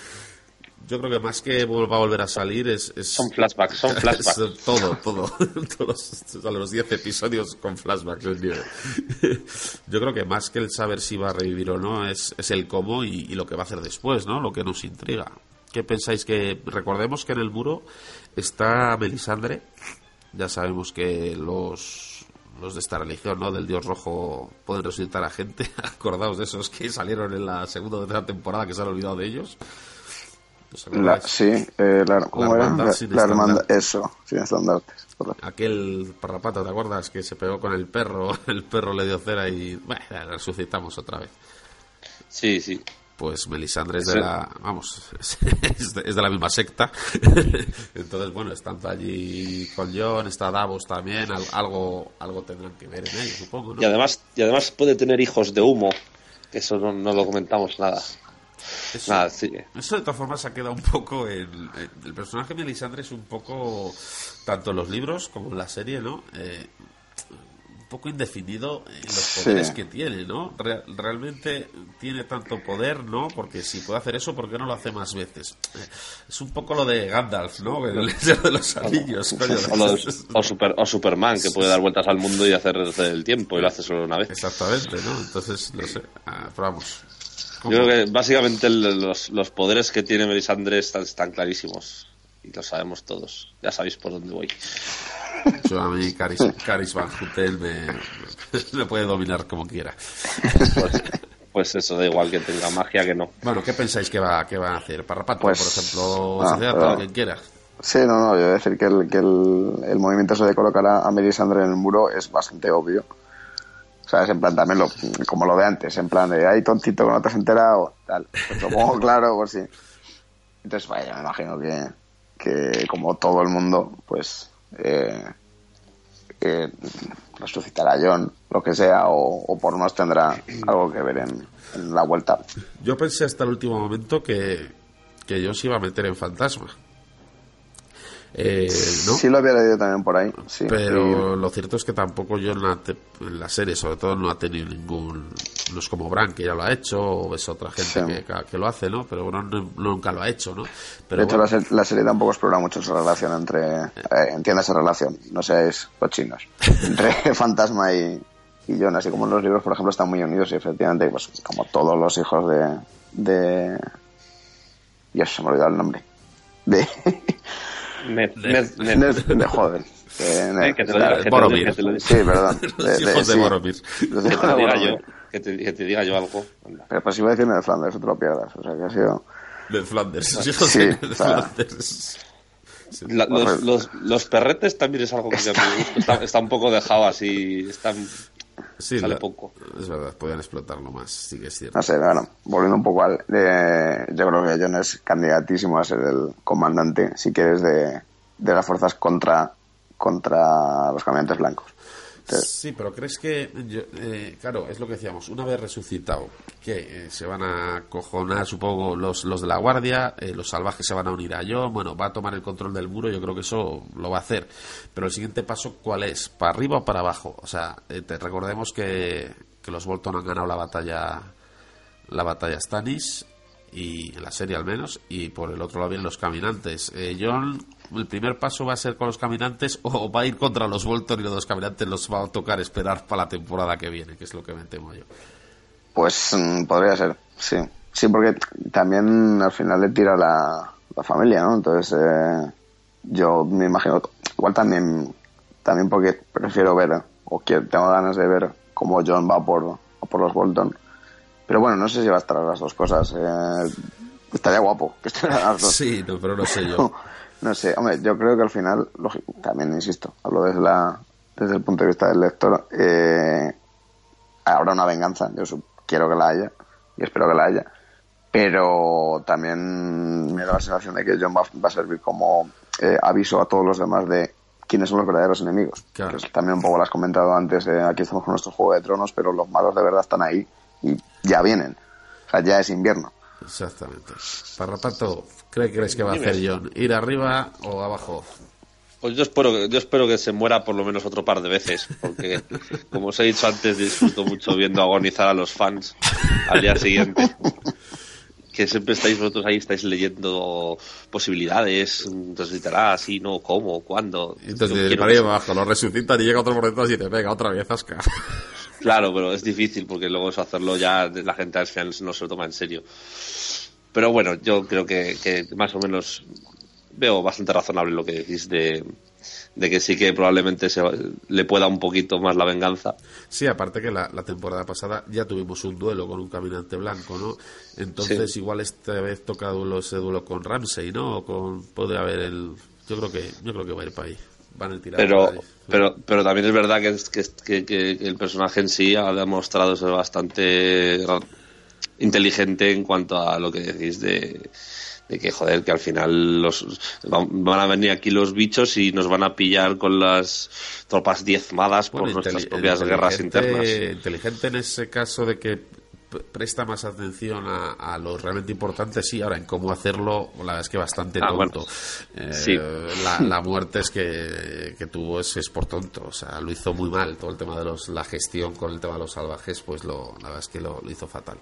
Yo creo que más que vuelva a volver a salir es. es Son flashbacks, son flashbacks. es todo, todo. Todos los 10 episodios con flashbacks. Yo creo que más que el saber si va a revivir o no, es, es el cómo y, y lo que va a hacer después, ¿no? Lo que nos intriga. ¿Qué pensáis que.? Recordemos que en el muro está Melisandre. Ya sabemos que los. Los de esta religión, ¿no? Del dios rojo pueden resucitar a gente. Acordaos de esos que salieron en la segunda o tercera temporada que se han olvidado de ellos. Sí, eh, la, ¿cómo era? hermandad La, sin la hermandad, estandarte. eso, sin estandartes. correcto. Aquel parrapato, ¿te acuerdas? Que se pegó con el perro, el perro le dio cera y bueno, la resucitamos otra vez. Sí, sí. Pues Melisandre es de la, vamos, es de, es de la misma secta. Entonces, bueno, estando allí con John, está Davos también, al- algo, algo tendrán que ver en ello, supongo, ¿no? Y además, y además puede tener hijos de humo, que eso no, no lo comentamos nada. Eso, Nada, sí. eso de todas formas ha quedado un poco en, en- el personaje de Melisandre es un poco tanto en los libros como en la serie, ¿no? Eh, un poco indefinido en los Sí. poderes que tiene, ¿no? Re- realmente tiene tanto poder, ¿no? Porque si puede hacer eso, ¿por qué no lo hace más veces? Eh, Es un poco lo de Gandalf, ¿no? El Señor de los anillos, coño. O, los- o Super- o Superman, que puede dar vueltas al mundo y hacer el tiempo, y lo hace solo una vez. Exactamente, ¿no? Entonces, no sé, ah, pero vamos. Yo creo que básicamente los, los poderes que tiene Melisandre están, están clarísimos. Y lo sabemos todos. Ya sabéis por dónde voy. Yo a mí Caris, Caris Van Houten me, me puede dominar como quiera. Pues, pues eso, da igual que tenga magia que no. Bueno, ¿qué pensáis que va, que va a hacer? Parrapato, Pues- por ejemplo, ah, pero- quien quiera. Sí, no, no, yo voy a decir que el, que el, el movimiento ese de colocar a, a Melisandre en el muro es bastante obvio. O sea, es en plan también lo, como lo de antes, en plan de, ay, tontito, que no te has enterado, tal. Pues lo pongo claro por si. Entonces, vaya, me imagino que, que como todo el mundo, pues, eh, eh, resucitará a John, lo que sea, o, o por más tendrá algo que ver en, en la vuelta. Yo pensé hasta el último momento que, que yo se iba a meter en fantasma. Eh, ¿no? Sí lo había leído también por ahí, sí. Pero lo cierto es que tampoco yo en la, te- en la serie, sobre todo, no ha tenido ningún. No es como Bran, que ya lo ha hecho, o es otra gente Sí. que, que lo hace, ¿no? Pero bueno, no- nunca lo ha hecho, ¿no? De Pero hecho, bueno, la, se- la serie tampoco explora mucho esa relación entre. Eh, entiende esa relación, no seáis cochinos. Entre Fantasma y, y John, así como en los libros, por ejemplo, están muy unidos y efectivamente, pues como todos los hijos de. de Dios, se me ha olvidado el nombre. De. Ned, Ned, Ned. Ned- joder. Ned, Eh, Boromir. lo diga. Sí, perdón. Los hijos de. Boromir. Que te diga yo, algo. Pero pues iba a decir Ned Flanders, te lo pierdas. O sea que ha sido. de Flanders, los hijos Sí, de o sea, La- los, los, los perretes también es algo que ya me gusta. Está, está un poco dejado así. Está, Sí, sale la- poco. Es verdad, podían explotarlo más, sí que es cierto. No sé, bueno, volviendo un poco al... yo creo que John es candidatísimo a ser el comandante, si quieres, de, de las fuerzas contra, contra los caminantes blancos. Sí, pero ¿crees que, eh, claro, es lo que decíamos, una vez resucitado, que eh, se van a cojonar, supongo, los, los de la guardia, eh, los salvajes se van a unir a John, bueno, va a tomar el control del muro, yo creo que eso lo va a hacer. Pero el siguiente paso, ¿cuál es? ¿Para arriba o para abajo? O sea, te recordemos que, que los Bolton han ganado la batalla, la batalla Stannis, y en la serie al menos, y por el otro lado vienen los caminantes. John el primer paso va a ser con los caminantes o va a ir contra los Bolton y los caminantes los va a tocar esperar para la temporada que viene, que es lo que me temo yo. Pues mm, podría ser, sí. Sí, porque también al final le tira la, la familia, ¿no? Entonces, eh, yo me imagino, igual también, también porque prefiero ver, o que tengo ganas de ver cómo John va por, por los Bolton. Pero bueno, no sé si va a estar las dos cosas. Eh, estaría guapo que estuvieran las dos. Sí, no, pero no sé yo. No sé, hombre, yo creo que al final, lógico, también insisto, hablo desde, la, desde el punto de vista del lector, eh, habrá una venganza, yo quiero que la haya y espero que la haya, pero también me da la sensación de que John va, a servir como eh, aviso a todos los demás de quiénes son los verdaderos enemigos. también un poco lo has comentado antes, eh, aquí estamos con nuestro Juego de Tronos, pero los malos de verdad están ahí y ya vienen. O sea, ya es invierno. Exactamente. Parrapato, ¿qué crees que va a hacer John? ¿Ir arriba o abajo? Pues yo espero, yo espero que se muera por lo menos otro par de veces, porque como os he dicho antes, disfruto mucho viendo agonizar a los fans al día siguiente. Que siempre estáis vosotros ahí, estáis leyendo posibilidades, entonces así, no, cómo, cuándo. Entonces, para abajo, lo resucitan y llega otro por detrás y dice, venga, otra vez, Asca. Claro, pero es difícil porque luego eso hacerlo ya la gente al final no se lo toma en serio. Pero bueno, yo creo que, más o menos veo bastante razonable lo que decís de, que sí que probablemente se, le pueda un poquito más la venganza. Sí, aparte que la, temporada pasada ya tuvimos un duelo con un caminante blanco, ¿no? Entonces igual esta vez toca duelo, ese duelo con Ramsey, ¿no? O con, haber el... Yo creo que, yo creo que va a ir para ahí pero, pero, pero también es verdad que, que, el personaje en sí ha demostrado ser bastante inteligente en cuanto a lo que decís de, que joder que al final los van a venir aquí los bichos y nos van a pillar con las tropas diezmadas por nuestras propias guerras internas. inteligente en ese caso de que presta más atención a, lo realmente importante, sí, ahora en cómo hacerlo, la verdad es que bastante ah, tonto. Eh, la, muerte es que, que tuvo es, es, por tonto, o sea, lo hizo muy mal, todo el tema de los, la gestión con el tema de los salvajes, pues lo, la verdad es que lo hizo fatal.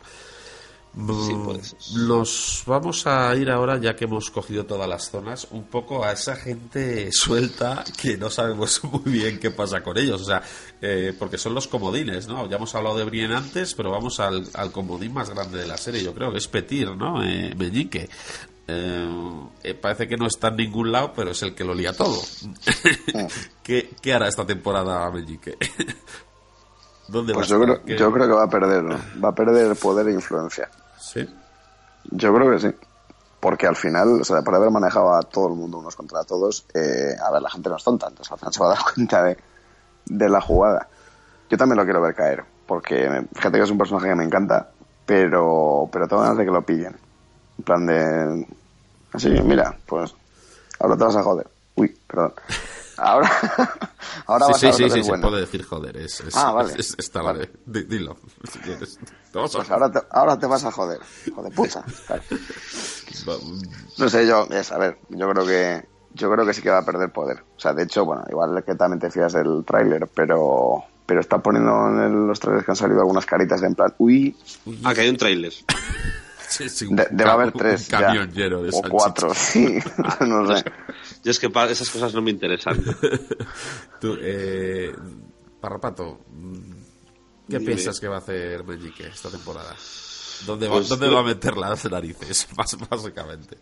Nos vamos a ir ahora, ya que hemos cogido todas las zonas, un poco a esa gente suelta que no sabemos muy bien qué pasa con ellos. O sea, eh, porque son los comodines, ¿no? Ya hemos hablado de Brien antes, pero vamos al, comodín más grande de la serie, yo creo, que es Petir, ¿no? Eh, Meñique. Eh, eh, parece que no está en ningún lado, pero es el que lo lía todo. ¿Qué, ¿Qué, hará esta temporada Meñique? ¿Dónde pues yo, creo, yo creo que va a perder, va a perder poder e influencia. Sí. Yo creo que sí. Porque al final, o sea, por haber manejado a todo el mundo unos contra todos, eh, a ver, la gente no es tonta, entonces al final se va a dar cuenta de, de la jugada. Yo también lo quiero ver caer, porque fíjate que es un personaje que me encanta, pero, pero tengo ganas de que lo pillen. En plan de. Así, mira, pues. Ahora te vas a joder. Uy, perdón. Ahora, ahora sí, sí, sí, se puede decir joder. Es, ah, vale. está vale. dilo. pues ahora te, ahora te vas a joder. Joder puta. No sé, yo, es, a ver, yo creo que yo creo que sí que va a perder poder. O sea, de hecho, bueno, igual es que también te fías del tráiler, pero pero está poniendo en los trailers que han salido algunas caritas de en plan, uy. Ah, que hay un tráiler. debe haber tres. Camión lleno de O cuatro, sí. no sé. Yo es que esas cosas no me interesan. Tú, eh, Parrapato, ¿qué piensas que va a hacer Meñique esta temporada? ¿Dónde, va, pues ¿dónde va a meter las narices, básicamente?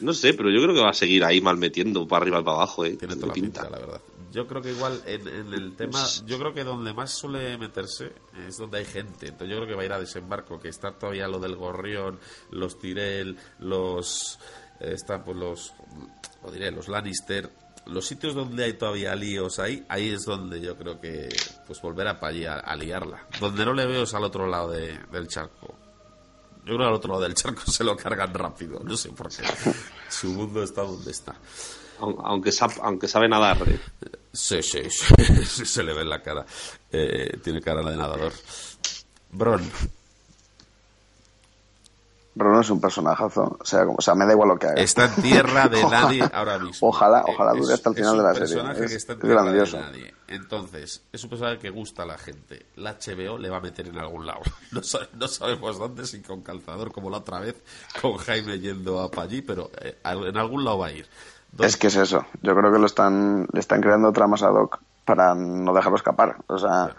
No sé, pero yo creo que va a seguir ahí mal metiendo para arriba y para abajo. ¿eh? Tiene toda la pinta, la verdad. Yo creo que igual en, el tema, yo creo que donde más suele meterse es donde hay gente. Entonces yo creo que va a ir a desembarco, que está todavía lo del gorrión, los Tirel, los eh, están pues los, lo diré, los Lannister. Los sitios donde hay todavía líos ahí, ahí es donde yo creo que pues volverá para allí a, liarla. Donde no le veo es al otro lado del charco. Yo creo que al otro lado del charco se lo cargan rápido, no sé por qué. Su mundo está donde está. Aun- Aunque, sap- aunque sabe nadar. ¿eh? Sí, sí, sí, se le ve en la cara. Eh, tiene cara de nadador. Bron, Bruno es un personajazo. O sea, como- o sea, me da igual lo que haga. está en tierra de nadie ahora mismo. Ojalá- Eh, ojalá es- dure hasta el final de la un serie. personaje Es- que está en es tierra grandioso. de nadie. Entonces, es un personaje que gusta a la gente. La HBO le va a meter en algún lado. No, sa- no sabemos dónde, si con calzador como la otra vez, con Jaime yendo a allí, pero eh, al- en algún lado va a ir. Dos- Es que es eso. Yo creo que lo están, le están creando tramas ad hoc para no dejarlo escapar. O sea,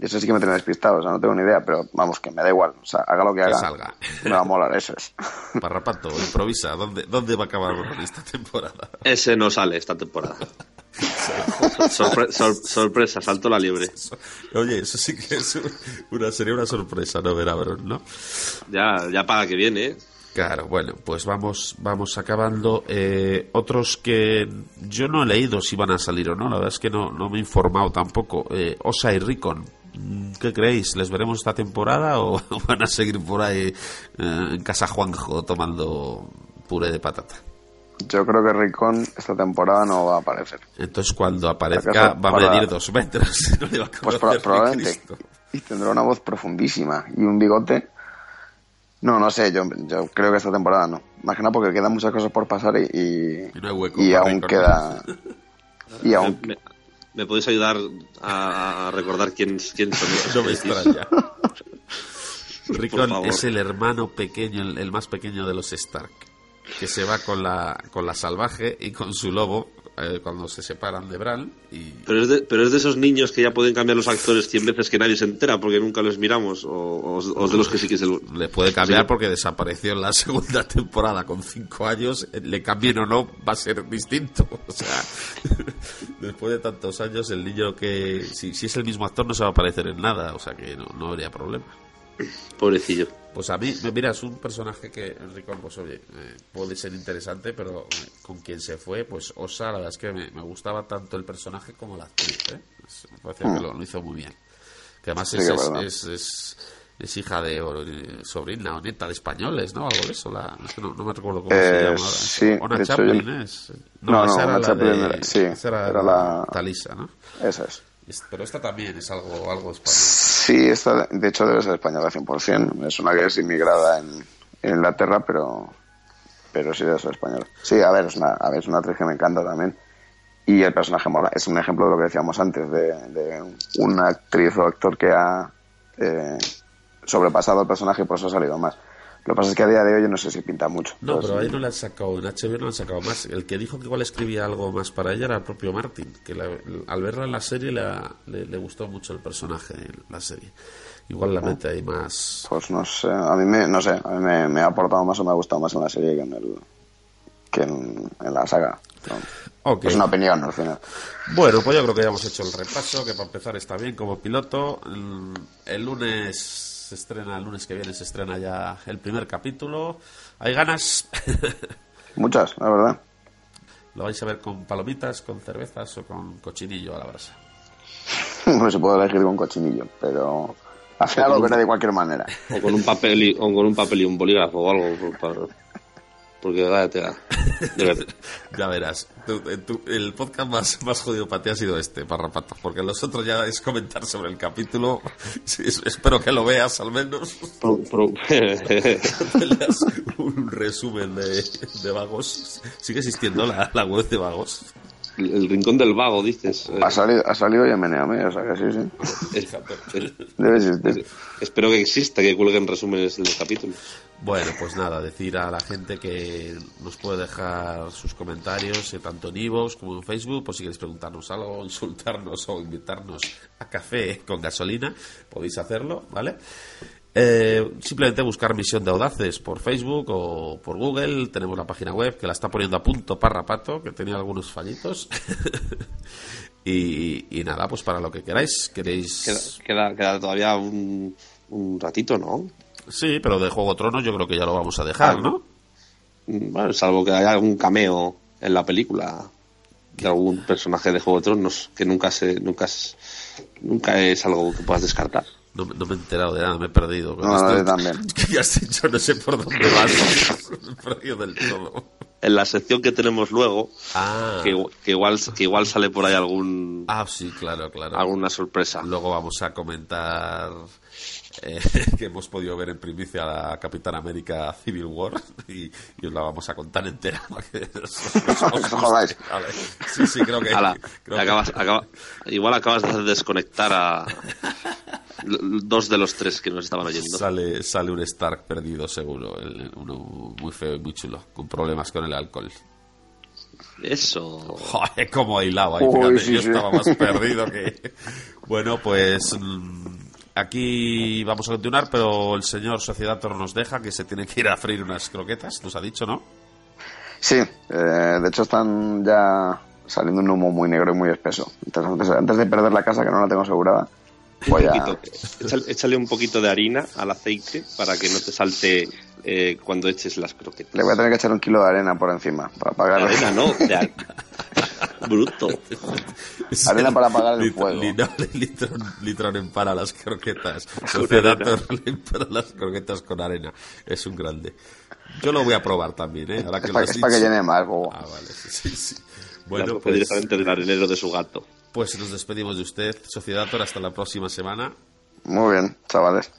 y eso sí que me tiene despistado. O sea, no tengo ni idea, pero vamos, que me da igual. O sea, haga lo que Que haga. salga. Me va a molar, eso es. Parrapato, improvisa. ¿Dónde, ¿Dónde va a acabar esta temporada? Ese no sale esta temporada. Sorpre- sor- sorpresa, saltó la liebre. Oye, eso sí que es una, sería una sorpresa, ¿no? Ver a Bron, ¿no? Ya, ya paga que viene, ¿eh? Claro, bueno, pues vamos, vamos acabando. Eh, otros que yo no he leído si van a salir o no, la verdad es que no, no me he informado tampoco. Eh, Osa y Ricon, mm, ¿qué creéis? ¿Les veremos esta temporada o van a seguir por ahí eh, en casa Juanjo tomando puré de patata? Yo creo que Ricón esta temporada no va a aparecer. Entonces cuando aparezca ¿Acaso va a medir dos metros, no le va a Pues probablemente. Y tendrá una voz profundísima y un bigote. No, no sé, yo, yo creo que esta temporada no. Imagina porque quedan muchas cosas por pasar y, y, Y no hay hueco y aún queda... Y aún Me, me podéis ayudar a, a recordar quién, quién son esos No me extraña. Rickon es el hermano pequeño, el, el más pequeño de los Stark, que se va con la, con la salvaje y con su lobo eh, cuando se separan de Bran. Y Pero es, de, pero es de esos niños que ya pueden cambiar los actores 100 veces que nadie se entera porque nunca los miramos. O, o- de los que sí que se lo- le puede cambiar Sí. porque desapareció en la segunda temporada con cinco años. Le cambien o no, va a ser distinto. O sea, después de tantos años, el niño que. Si, si es el mismo actor, no se va a aparecer en nada. O sea que no, no habría problema. Pobrecillo. Pues a mí, me- mira, es un personaje que, Enrico, pues oye, eh, puede ser interesante, pero eh, con quien se fue, pues Osa, la verdad es que me, me gustaba tanto el personaje como la actriz, ¿eh? Me que lo, lo hizo muy bien. Que además Sí, es, que es, verdad. es, es- es hija de, o, eh, sobrina o nieta de españoles, ¿no? Algo de eso, la, es que no, no me recuerdo cómo se Eh, llama sí, Ona hecho, Chaplin, yo- ¿es? No, no, esa era la Chaplin de, era- sí, esa era, era la Talisa, ¿no? Eso es. Pero esta también es algo, algo español. Sí, esta de hecho debe ser española 100%. Es una que es inmigrada en, en Inglaterra, pero pero sí debe ser española. Sí, a ver, es una, a ver, es una actriz que me encanta también. Y el personaje mola. Es un ejemplo de lo que decíamos antes, de, de una actriz o actor que ha eh, sobrepasado el personaje y por eso ha salido más. Lo que pasa es que a día de hoy yo no sé si pinta mucho. No, pero ahí no le han sacado, en HBO no le han sacado más. El que dijo que igual escribía algo más para ella era el propio Martin, que la- al verla en la serie le, le, le gustó mucho el personaje en la serie. Igual la mete ahí más. Pues no sé, a mí me, no sé, a mí me, me ha aportado más o me ha gustado más en la serie que en, el, que en, en la saga. No. Es una opinión al final. Bueno, pues yo creo que ya hemos hecho el repaso, que para empezar está bien como piloto. El lunes se estrena, el lunes que viene se estrena ya el primer capítulo. ¿Hay ganas? Muchas, la verdad. ¿Lo vais a ver con palomitas, con cervezas o con cochinillo a la brasa? Pues se puede elegir con cochinillo, pero al final lo veré de cualquier manera. O con un papel y, o con un papel y un bolígrafo o algo. por- porque vaya. De verdad. Ya verás, tú- eh, tú- el podcast más, más jodido para ti ha sido este, Parrapato, porque los otros ya es comentar sobre el capítulo. Sí, espero que lo veas al menos. Pro- pro- Te leas un resumen de, de vagos. Sigue existiendo la, la web de vagos. el rincón del vago, dices. Ha salido, ha salido y meneame, o sea que sí, sí. Debe existir. espero que exista, que cuelguen resúmenes de los capítulos. Bueno, pues nada, decir a la gente que nos puede dejar sus comentarios, eh, tanto en iVoox como en Facebook, por si queréis preguntarnos algo, insultarnos o invitarnos a café con gasolina, podéis hacerlo, ¿vale? Eh, simplemente buscar Misión de Audaces por Facebook o por Google. Tenemos la página web que la está poniendo a punto Parrapato, que tenía algunos fallitos. y, y nada, pues para lo que queráis. ¿Queréis...? Queda, queda, queda todavía un, un ratito, ¿no? Sí, pero de Juego de Tronos yo creo que ya lo vamos a dejar, Ah, ¿no? Mm, Bueno, salvo que haya algún cameo en la película de algún personaje de Juego de Tronos que nunca se nunca es, nunca es algo que puedas descartar. No, me- no me he enterado de nada, me he perdido. No, no, yo también. ¿Qué has dicho? No sé por dónde vas. me he perdido del todo. En la sección que tenemos luego, Ah, que, que igual, que igual sale por ahí algún, ah sí, claro, claro. alguna sorpresa. Luego vamos a comentar eh, que hemos podido ver en primicia a Capitán América Civil War y, y os la vamos a contar entera. para que os- os- os- os jodáis. Vale. Sí, sí, creo que... Ala, creo que- acabas, acaba- igual acabas de desconectar a dos de los tres que nos estaban oyendo. Sale, sale un Stark perdido seguro, el- uno muy feo y muy chulo, con problemas con el alcohol. Eso. Joder, cómo Uy, fíjate, sí, yo sí. estaba más perdido que... Bueno, pues mm, aquí vamos a continuar, pero el señor Sociedator nos deja que se tiene que ir a freír unas croquetas, nos ha dicho, ¿no? Sí, eh, de hecho están ya saliendo un humo muy negro y muy espeso. Entonces, antes, antes de perder la casa, que no la tengo asegurada, voy a... Échale, échale un poquito de harina al aceite para que no te salte eh, cuando eches las croquetas. Le voy a tener que echar un kilo de arena por encima para apagar Arena, no, de ar- Bruto. Arena para apagar el fuego. li- no, Litron, Litron empara las croquetas. Le empara las croquetas con arena. Es un grande. Yo lo voy a probar también, ¿eh? Ahora que Es lo para has que dicho. llene más, bobo. Ah, vale, sí, sí, Bueno, pues, directamente del arenero de su gato. pues nos despedimos de usted, Sociedator, hasta la próxima semana. Muy bien, chavales.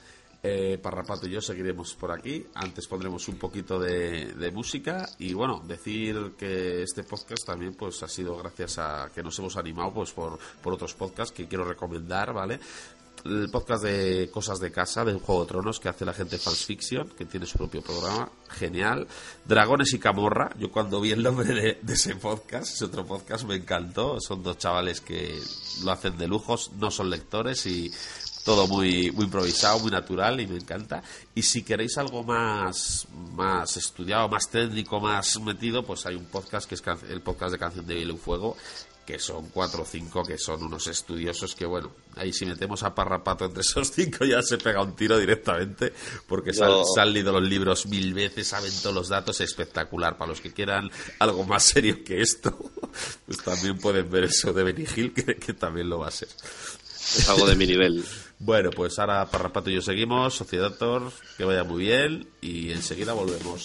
Eh, Parrapato y yo seguiremos por aquí. Antes pondremos un poquito de, música y bueno, decir que este podcast también pues ha sido gracias a que nos hemos animado pues por, por otros podcasts que quiero recomendar, ¿vale? El podcast de Cosas de Casa, de Juego de Tronos, que hace la gente Fans Fiction, que tiene su propio programa, genial. Dragones y Camorra, yo cuando vi el nombre de, de ese podcast, ese otro podcast, me encantó. Son dos chavales que lo hacen de lujos, no son lectores y todo muy, muy improvisado, muy natural y me encanta. Y si queréis algo más, más estudiado, más técnico, más metido, pues hay un podcast que es el podcast de Canción de Hielo y Fuego, que son cuatro o cinco que son unos estudiosos que, bueno, ahí si metemos a Parrapato entre esos cinco ya se pega un tiro directamente, porque se han, Yo- se han leído los libros mil veces, saben todos los datos, espectacular. Para los que quieran algo más serio que esto, pues también pueden ver eso de Benny Hill, que, que también lo va a ser. Es algo de mi nivel. Bueno, pues ahora Parrapato y yo seguimos, Sociedator, que vaya muy bien y enseguida volvemos.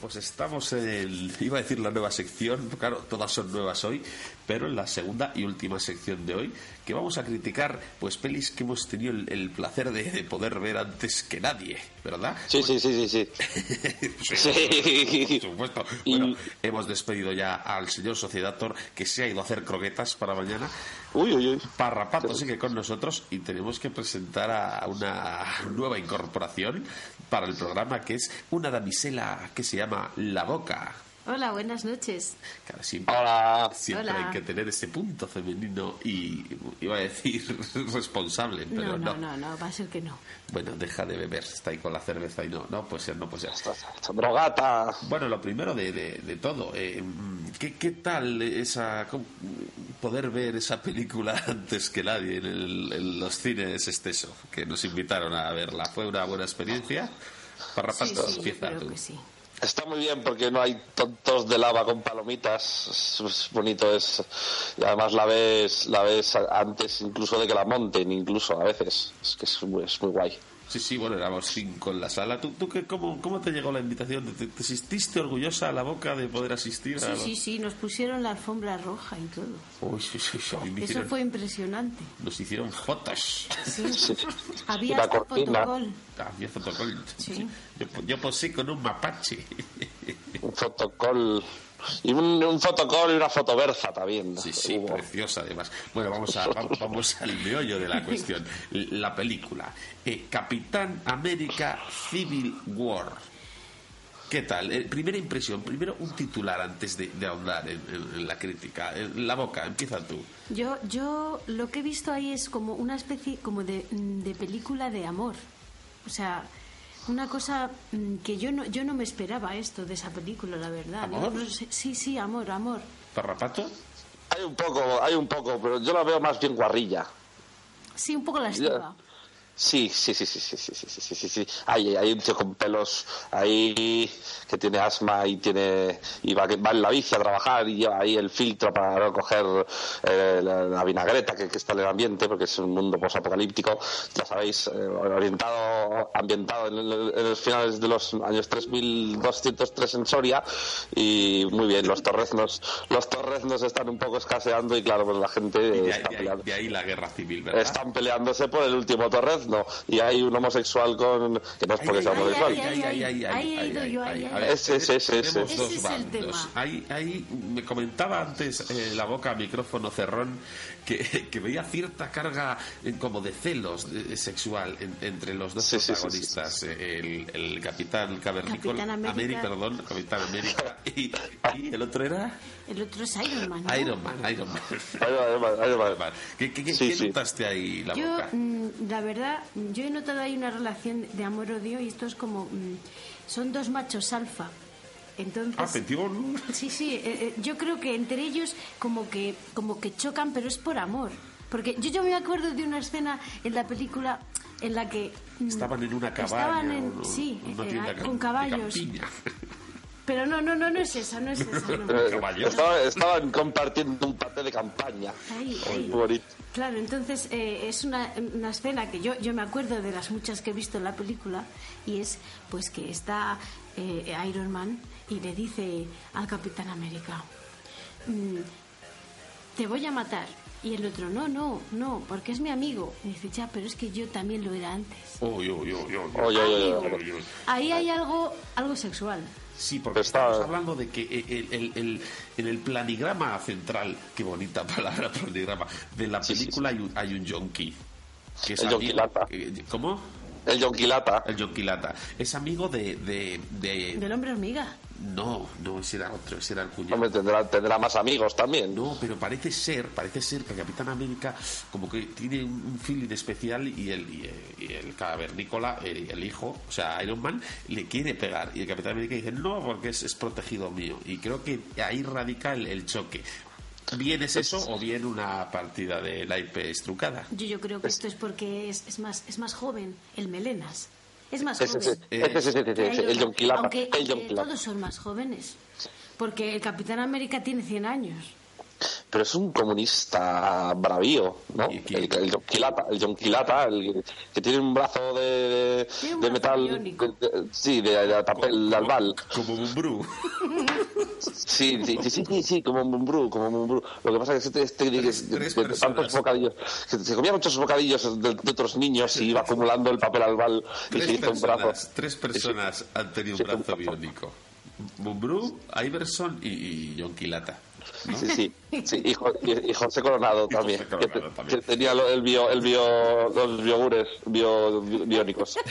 Pues estamos en, iba a decir la nueva sección, claro, todas son nuevas hoy, pero en la segunda y última sección de hoy, que vamos a criticar pues pelis que hemos tenido el, el placer de, de poder ver antes que nadie, ¿verdad? Sí, sí, sí, sí, sí. Sí. Por supuesto. Y- Bueno, hemos despedido ya al señor Sociedator que se ha ido a hacer croquetas para mañana. Uy, uy, uy. Parrapato sigue con nosotros y tenemos que presentar a una nueva incorporación para el programa que es una damisela que se llama La Boca. Hola, buenas noches. Claro, siempre, Hola. siempre Hola. hay que tener ese punto femenino y iba a decir responsable, pero No, no. no, no, no, va a ser que no. Bueno, deja de beber, está ahí con la cerveza y no, no puede ser, no puede ser. Esta Drogata. Bueno, lo primero de, de- de todo, eh, ¿qué, qué tal esa poder ver esa película antes que nadie en, el- en los cines Esteso, que nos invitaron a verla? ¿Fue una buena experiencia? Parrapato, sí, sí, yo empieza creo tú. que sí. Está muy bien porque no hay tontos de lava con palomitas. Es, bonito, es y además la ves, la ves antes incluso de que la monten, incluso a veces. Es que es muy, es muy guay. Sí, sí, bueno, éramos cinco en la sala. ¿Tú, tú qué, cómo, cómo te llegó la invitación? ¿Te, te sentiste orgullosa a la boca de poder asistir a Sí, los- sí, sí, nos pusieron la alfombra roja y todo. Uy, sí, sí, sí, Eso hicieron- fue impresionante. Nos hicieron fotos. Sí. Sí. Había la fotocol. Yo fotocol. Sí. Yo, yo posé con un mapache. Un fotocol. Y un, un fotocol y una fotoberza también. Sí, sí, Hubo. preciosa además. Bueno, vamos, a, vamos, vamos al meollo de la cuestión. La película. Eh, Capitán América Civil War. ¿Qué tal? Eh, primera impresión, primero un titular antes de, de ahondar en, en- en la crítica. Eh, la boca, empieza tú. Yo, yo lo que he visto ahí es como una especie como de, de película de amor. O sea, una cosa mm, que yo no, yo no me esperaba esto de esa película, la verdad. ¿Amor? No- no sé- sí, sí, amor, amor. ¿Parrapato? Hay un poco, hay un poco, pero yo la veo más bien guarrilla. Sí, un poco la estiva. Sí, sí, sí, sí, sí, sí, sí, sí, sí, sí, sí. Hay, hay un tío con pelos ahí que tiene asma y tiene y va, va en la bici a trabajar y lleva ahí el filtro para no coger eh, la, la vinagreta que, que está en el ambiente porque es un mundo posapocalíptico, ya sabéis, eh, orientado, ambientado en, en los finales de los años 3203 en Soria y muy bien, los torreznos, los torreznos están un poco escaseando y claro, pues la gente Y de, está de peleando. de ahí la guerra civil, ¿verdad? Están peleándose por el último torrezno y hay un homosexual con que no es porque sea homosexual. Ese, ese, ese, tenemos dos Ese es el bandos. tema. Ahí, ahí me comentaba antes eh, la boca micrófono cerrón que, que veía cierta carga eh, como de celos eh, sexual en- entre los dos Sí, sí, sí, protagonistas, eh, el, el capitán cavernícola, Capitán América. perdón, capitán América y, y el otro era El otro es Iron Man. ¿no? Iron Man, Iron Man. Ahí va, ahí va. ¿Qué, qué, qué- Sí, qué sí. notaste ahí la Yo, boca? mm, la verdad, yo he notado ahí una relación de amor-odio y esto es como. mm, son dos machos alfa. Entonces. Atención. Sí, sí, eh, eh, yo creo que entre ellos como que, como que chocan, pero es por amor. Porque yo, yo me acuerdo de una escena en la película en la que... mm, Estaban en una cabaña. Estaban en, o sí, una eh, con caballos. Pero no, no, no, no es esa, no es esa. no. Caballos. estaba- estaban compartiendo un paté de campaña. Ahí, Muy ahí. bonito. Claro, entonces eh, es una, una escena que yo, yo me acuerdo de las muchas que he visto en la película y es pues que está eh, Iron Man y le dice al Capitán América, "Mm, te voy a matar. Y el otro, no, no, no, porque es mi amigo. Y dice, ya, pero es que yo también lo era antes. Uy, uy, uy, uy, uy. Oye, oye, Amigo. oye. Uy, uy. Ahí hay algo, algo sexual. Sí, porque Está- estamos hablando de que el, el- el- en el planigrama central, qué bonita palabra planigrama, de la Sí, sí, película Hay, un, hay un yonki. Que es El amigo- eh, ¿Cómo? El yonquilata. El yonquilata. Es amigo de, de, de- Del hombre hormiga. No, no, ese era otro, ese era el cuñado. Hombre, tendrá, tendrá más amigos también. No, pero parece ser, parece ser que el Capitán América como que tiene un un feeling especial y el, y el, y el cavernícola, el, el hijo, o sea, Iron Man, le quiere pegar. Y el Capitán América dice, no, porque es, es protegido mío. Y creo que ahí radica el, el choque. Bien es eso o bien una partida de naipe estrucada. Yo, yo creo que esto es porque es, es, más, es más joven, el melenas. Es más joven. el. Aunque, El aunque yonquilata. todos son más jóvenes. Porque el Capitán América tiene 100 años. Pero es un comunista bravío, ¿no? ¿Y El, el John Quilata, el John Quilata, el que tiene un brazo de, un metal, biónico. de- de- sí, de, de papel, de albal. Como Bumbrú. Sí, sí, sí, sí, sí, sí, como Mumbrú, como Mumbrú. Lo que pasa es que este, este tantos bocadillos, que se comía muchos bocadillos de, de otros niños y iba acumulando el papel albal y Tres se hizo un brazo. personas, tres personas han tenido un brazo biónico. Bumbrú, Iverson y, y John Quilata. ¿No? Sí, sí, sí, y, y- y José Coronado Y también, José Coronado que, te- también. que tenía el bio, el bio, los biogures bio, bi- biónicos.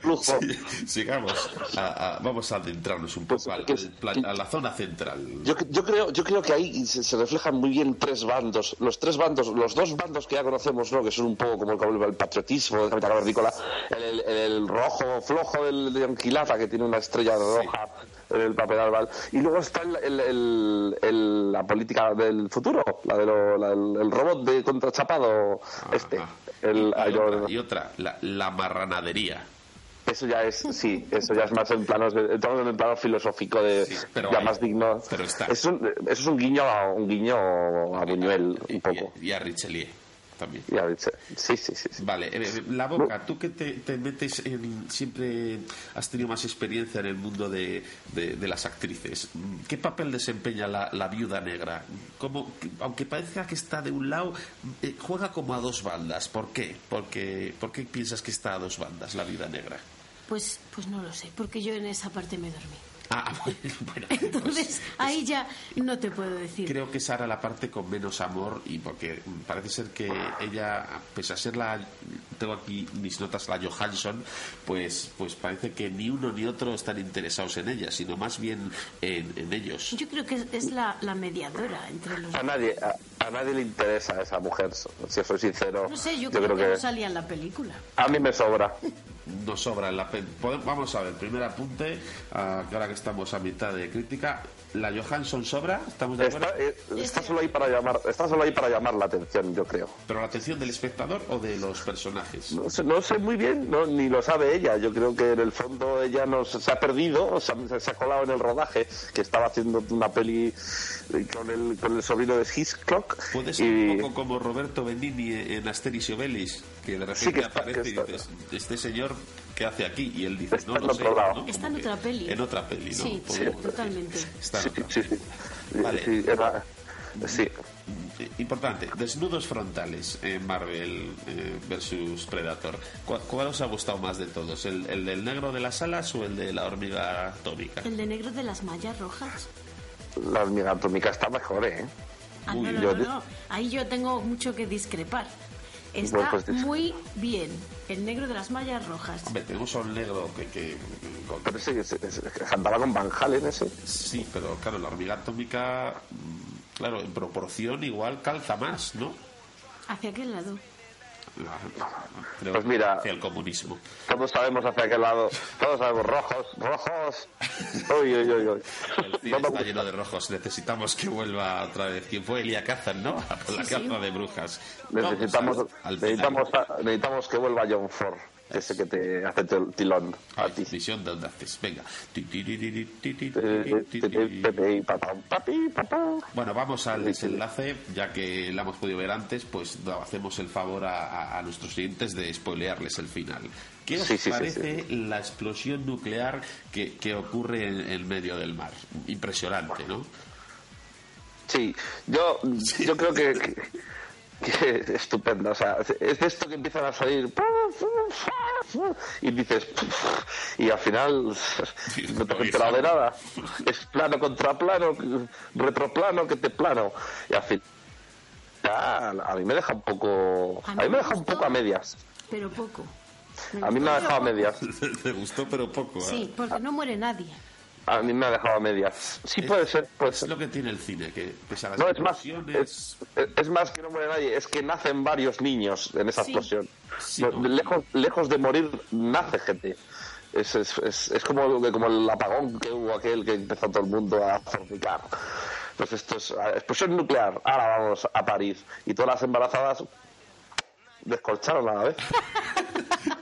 Flujo. Sí, sigamos. A- a- vamos a adentrarnos un Pues, poco al- que es- al plan- a la zona central. Yo, yo creo, yo creo que ahí se, se reflejan muy bien tres bandos. Los tres bandos, los dos bandos que ya conocemos, ¿no? que son un poco como el, el patriotismo del capitán el, el- el rojo flojo del de Anquilata, que tiene una estrella roja en el papel albal. Y luego está el, el- el- el- la política del futuro, la de lo- la- el, el robot de contrachapado, este. Ajá. El, y, y otra, y otra, la, la marranadería. eso ya es, sí, eso ya es más en planos, de, entramos en el plano filosófico de Sí, pero ya hay- más digno. pero está. Es un, eso es un guiño, a- un guiño a Buñuel, Y, un poco. y- y a Richelieu también. Ya, sí, sí, sí. sí. Vale, eh, la boca, tú que te, te metes en. Siempre has tenido más experiencia en el mundo de, de- de las actrices. ¿Qué papel desempeña la, la viuda negra? Como, aunque parezca que está de un lado, eh, juega como a dos bandas. ¿Por qué? Porque, ¿Por qué piensas que está a dos bandas la viuda negra? Pues, pues no lo sé, porque yo en esa parte me dormí. Ah, bueno, Entonces, ahí ya no te puedo decir. Creo que esa era la parte con menos amor y porque parece ser que ella, pese a ser la, tengo aquí mis notas, la Johansson, pues, pues parece que ni uno ni otro están interesados en ella, sino más bien en, en ellos. Yo creo que es, es la, la mediadora entre los A nadie, a, a nadie le interesa esa mujer, si soy sincero. No sé, yo, creo, que, que no salía en la película. a mí me sobra. Nos sobra en la Vamos a ver, primer apunte, ah, ahora que estamos a mitad de crítica, ¿la Johansson sobra? ¿Estamos de acuerdo? Está, eh, está solo ahí para llamar, está solo ahí para llamar la atención, yo creo. ¿Pero la atención del espectador o de los personajes? No sé, no sé muy bien, no, ni lo sabe ella. Yo creo que en el fondo ella no se, ha perdido, se ha, se ha colado en el rodaje, que estaba haciendo una peli eh, con el, con el sobrino de Hitchcock. Puede ser y- un poco como Roberto Benigni en Asterix y Obelix, que de repente Sí, que está- aparece que y está- dices, este señor, ¿qué hace aquí? Y él dice, Está no en lo sé. Está en otra peli. En otra peli, ¿no? Sí, sí, totalmente. Está en Sí, otra sí, peli. sí. Vale. Sí, era- sí. Eh, Importante, desnudos frontales en Marvel eh, versus Predator. ¿Cuál, cuál os ha gustado más de todos? ¿El, el del negro de las alas o el de la hormiga atómica? El de negro de las mallas rojas. La hormiga atómica está mejor, ¿eh? Ah, Uy, no, no, yo- no, no. Ahí yo tengo mucho que discrepar. Está pues muy bien. El negro de las mallas rojas. Hombre, tenemos a un negro que... que con- Pero ese, ese- ese- andaba con Van Halen ese. Sí, pero claro, la hormiga atómica, mm, claro, en proporción igual calza más, ¿no? ¿Hacia qué lado? Creo Pues mira- hacia el comunismo. Todos sabemos hacia qué lado. Todos sabemos rojos, rojos. Uy, uy, uy, uy. El cine No me está lleno de rojos. Necesitamos que vuelva otra vez. ¿Quién fue Elia Kazan, no? A por la Sí, de brujas. Necesitamos, necesitamos, necesitamos que vuelva John Ford, ese que te hace til- tilón a ti. visión de audaces. Venga. Bueno, vamos al desenlace, ya que la hemos podido ver antes, pues hacemos el favor a, nuestros clientes de spoilearles el final. ¿Qué os Sí, sí, sí, parece la explosión nuclear que, que ocurre en, en medio del mar? Impresionante, ¿no? Sí, yo, yo creo que estupendo. O sea, es de esto que empiezan a salir y dices y al final no te has enterado de nada. Es plano contra plano, retroplano que te plano y al final a mí me deja un poco, a mí me deja un poco a medias. Pero poco. A mí me ha dejado a medias. Te gustó, pero poco. ¿eh? Sí, porque no muere nadie. A mí me ha dejado a medias. Sí puede ser, puede Es ser. lo que tiene el cine, que pese a las No, es más, explosiones... es, es más que no muere nadie, es que nacen varios niños en esa Sí. explosión. Sí, No, no. lejos, lejos de morir, nace gente. Es, es, es, es como, como el apagón que hubo aquel que empezó todo el mundo a fornicar. Pues esto es ah, explosión nuclear, ahora vamos a París. Y todas las embarazadas descolcharon a la vez.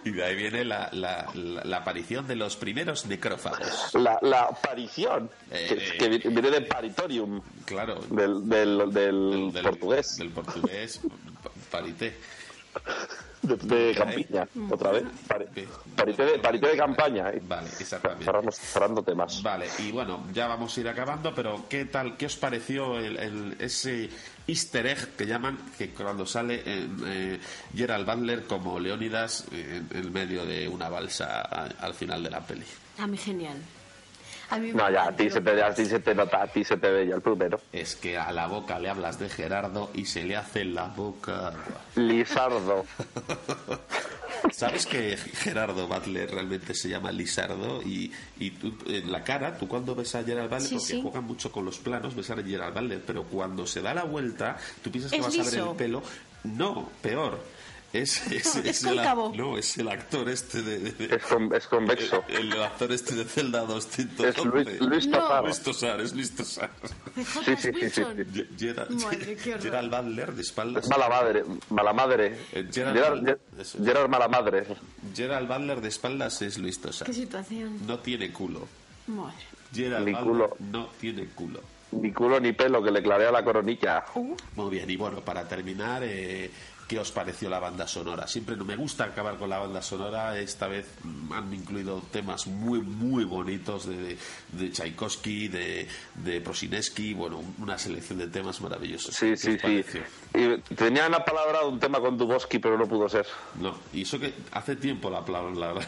Y de ahí viene la, la, la, la aparición de los primeros necrófagos. La, aparición, Eh, que, que vi- viene de paritorium, Claro. del, del, del, del- portugués, Del portugués, pa- parité. De, de Campiña, otra vez. Parité, de, parité de campaña. eh. Vale, exactamente. Cerrando, cerrando temas. Vale, y bueno, ya vamos a ir acabando, pero ¿qué tal, qué os pareció el, el- ese easter egg que llaman, que cuando sale en, eh, Gerald Butler como Leónidas en, en medio de una balsa a- al final de la peli? A mí genial. A mí me No, ya, a ti, se te, a ti se te nota, a ti se te ve ya el primero. Es que a la boca le hablas de Gerardo y se le hace la boca. Lizardo. ¿Sabes que Gerardo Butler realmente se llama Lizardo? Y, y tú, en la cara, tú cuando ves a Gerald Butler, Sí, porque sí. juegan mucho con los planos, ves a Gerald Butler, pero cuando se da la vuelta, tú piensas que Es vas a ver el pelo. No, peor. Es, es, Es el, no, es el actor este de. de- de- Es, con- es convexo. el, el actor este de Zelda 211. Es Luis, Luis No. Tosar. Luis Tosar, es Luis Tosar. Sí, sí, sí, sí, Wilson. Ge- Gerald, Madre. Gerald Butler de espaldas. Es mala madre. Mala madre. Eh, Gerard- Gerard, Gerard. Gerard mala madre. Gerald Butler de espaldas es Luis Tosar. Qué situación. No tiene culo. Madre. Gerald Ni Butler culo. no tiene culo. Ni culo ni pelo que le clarea la coronilla. Muy bien, y bueno, para terminar, eh, ¿qué os pareció la banda sonora? Siempre no me gusta acabar con la banda sonora, esta vez han incluido temas muy, muy bonitos de, de Tchaikovsky, de, de Prosineski, bueno, una selección de temas maravillosos. Sí, ¿Qué sí, sí. pareció? Y tenían apalabrado un tema con Duboski, pero no pudo ser. No, y eso que hace tiempo la palabra, la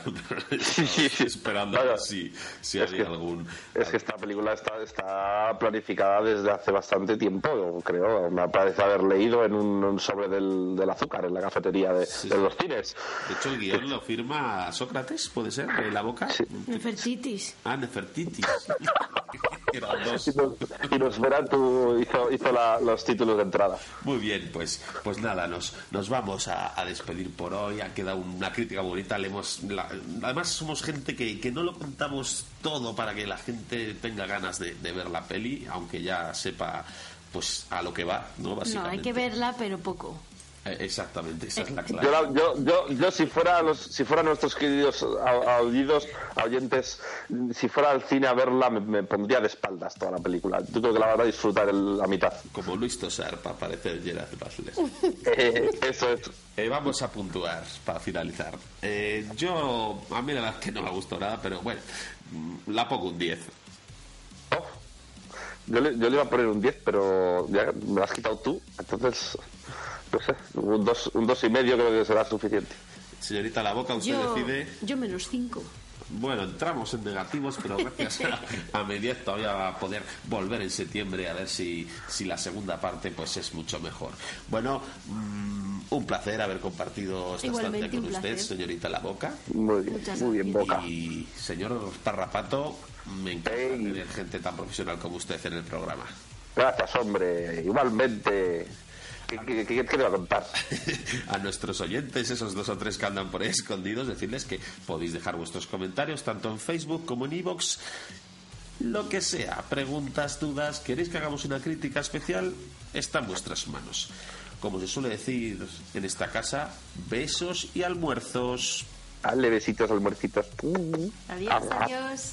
Sí, sí, sí. esperando a ver si, si Es había que- algún... Es que esta película está, está planificada desde hace bastante tiempo, creo. Me parece haber leído en un, un sobre del, del azúcar en la cafetería de, Sí, de sí. los cines. De hecho, el guion lo firma Sócrates, ¿puede ser? ¿De la boca? Nefertitis. Ah, Nefertiti. Eran dos. Y nos, y Nosferatu hizo, hizo la- los títulos de entrada. Muy bien, pues, pues nada, nos, nos vamos a, a despedir por hoy. Ha quedado una crítica bonita. Le hemos, la- además, somos gente que, que no lo contamos todo para que la gente tenga ganas de, de ver la peli, aunque ya sepa pues a lo que va, ¿no? No, Básicamente. hay que verla, pero poco. Eh, exactamente, esa es la clave. la- yo, yo, yo si fuera los, si fueran nuestros queridos a- audиdos, oyentes, si fuera al cine a verla, me, me pondría de espaldas toda la película. Yo creo que la van a disfrutar el- la mitad. Como Luis Tosar, para parecer Gerard Butler. Eh, eso es. Eh, vamos a puntuar para finalizar. Eh, yo, a mí la verdad es que no me gustado nada, pero bueno, mm, la pongo un 10. Oh. Yo, le, yo le iba a poner un 10, pero ya me lo has quitado tú, entonces, no sé, un 2 un dos y medio creo que será suficiente. Señorita La Boca, usted Yo, decide. yo menos cinco. Bueno, entramos en negativos, pero gracias a, a mi 10 todavía va a poder volver en septiembre a ver si, si la segunda parte pues es mucho mejor. Bueno, mm, un placer haber compartido esta Igualmente, estancia con usted, señorita La Boca. Muy bien, Muchas muy bien, gracias. Boca. Y señor Parrapato, me encanta Ey. tener gente tan profesional como usted en el programa. Gracias, hombre, igualmente. ¿Qué, qué, qué, qué te va a contar? a nuestros oyentes, esos dos o tres que andan por ahí escondidos, decirles que podéis dejar vuestros comentarios tanto en Facebook como en iVoox. Lo que sea, preguntas, dudas, queréis que hagamos una crítica especial, está en vuestras manos. Como se suele decir en esta casa, besos y almuerzos. Dale besitos, almuercitos. Adiós, adiós.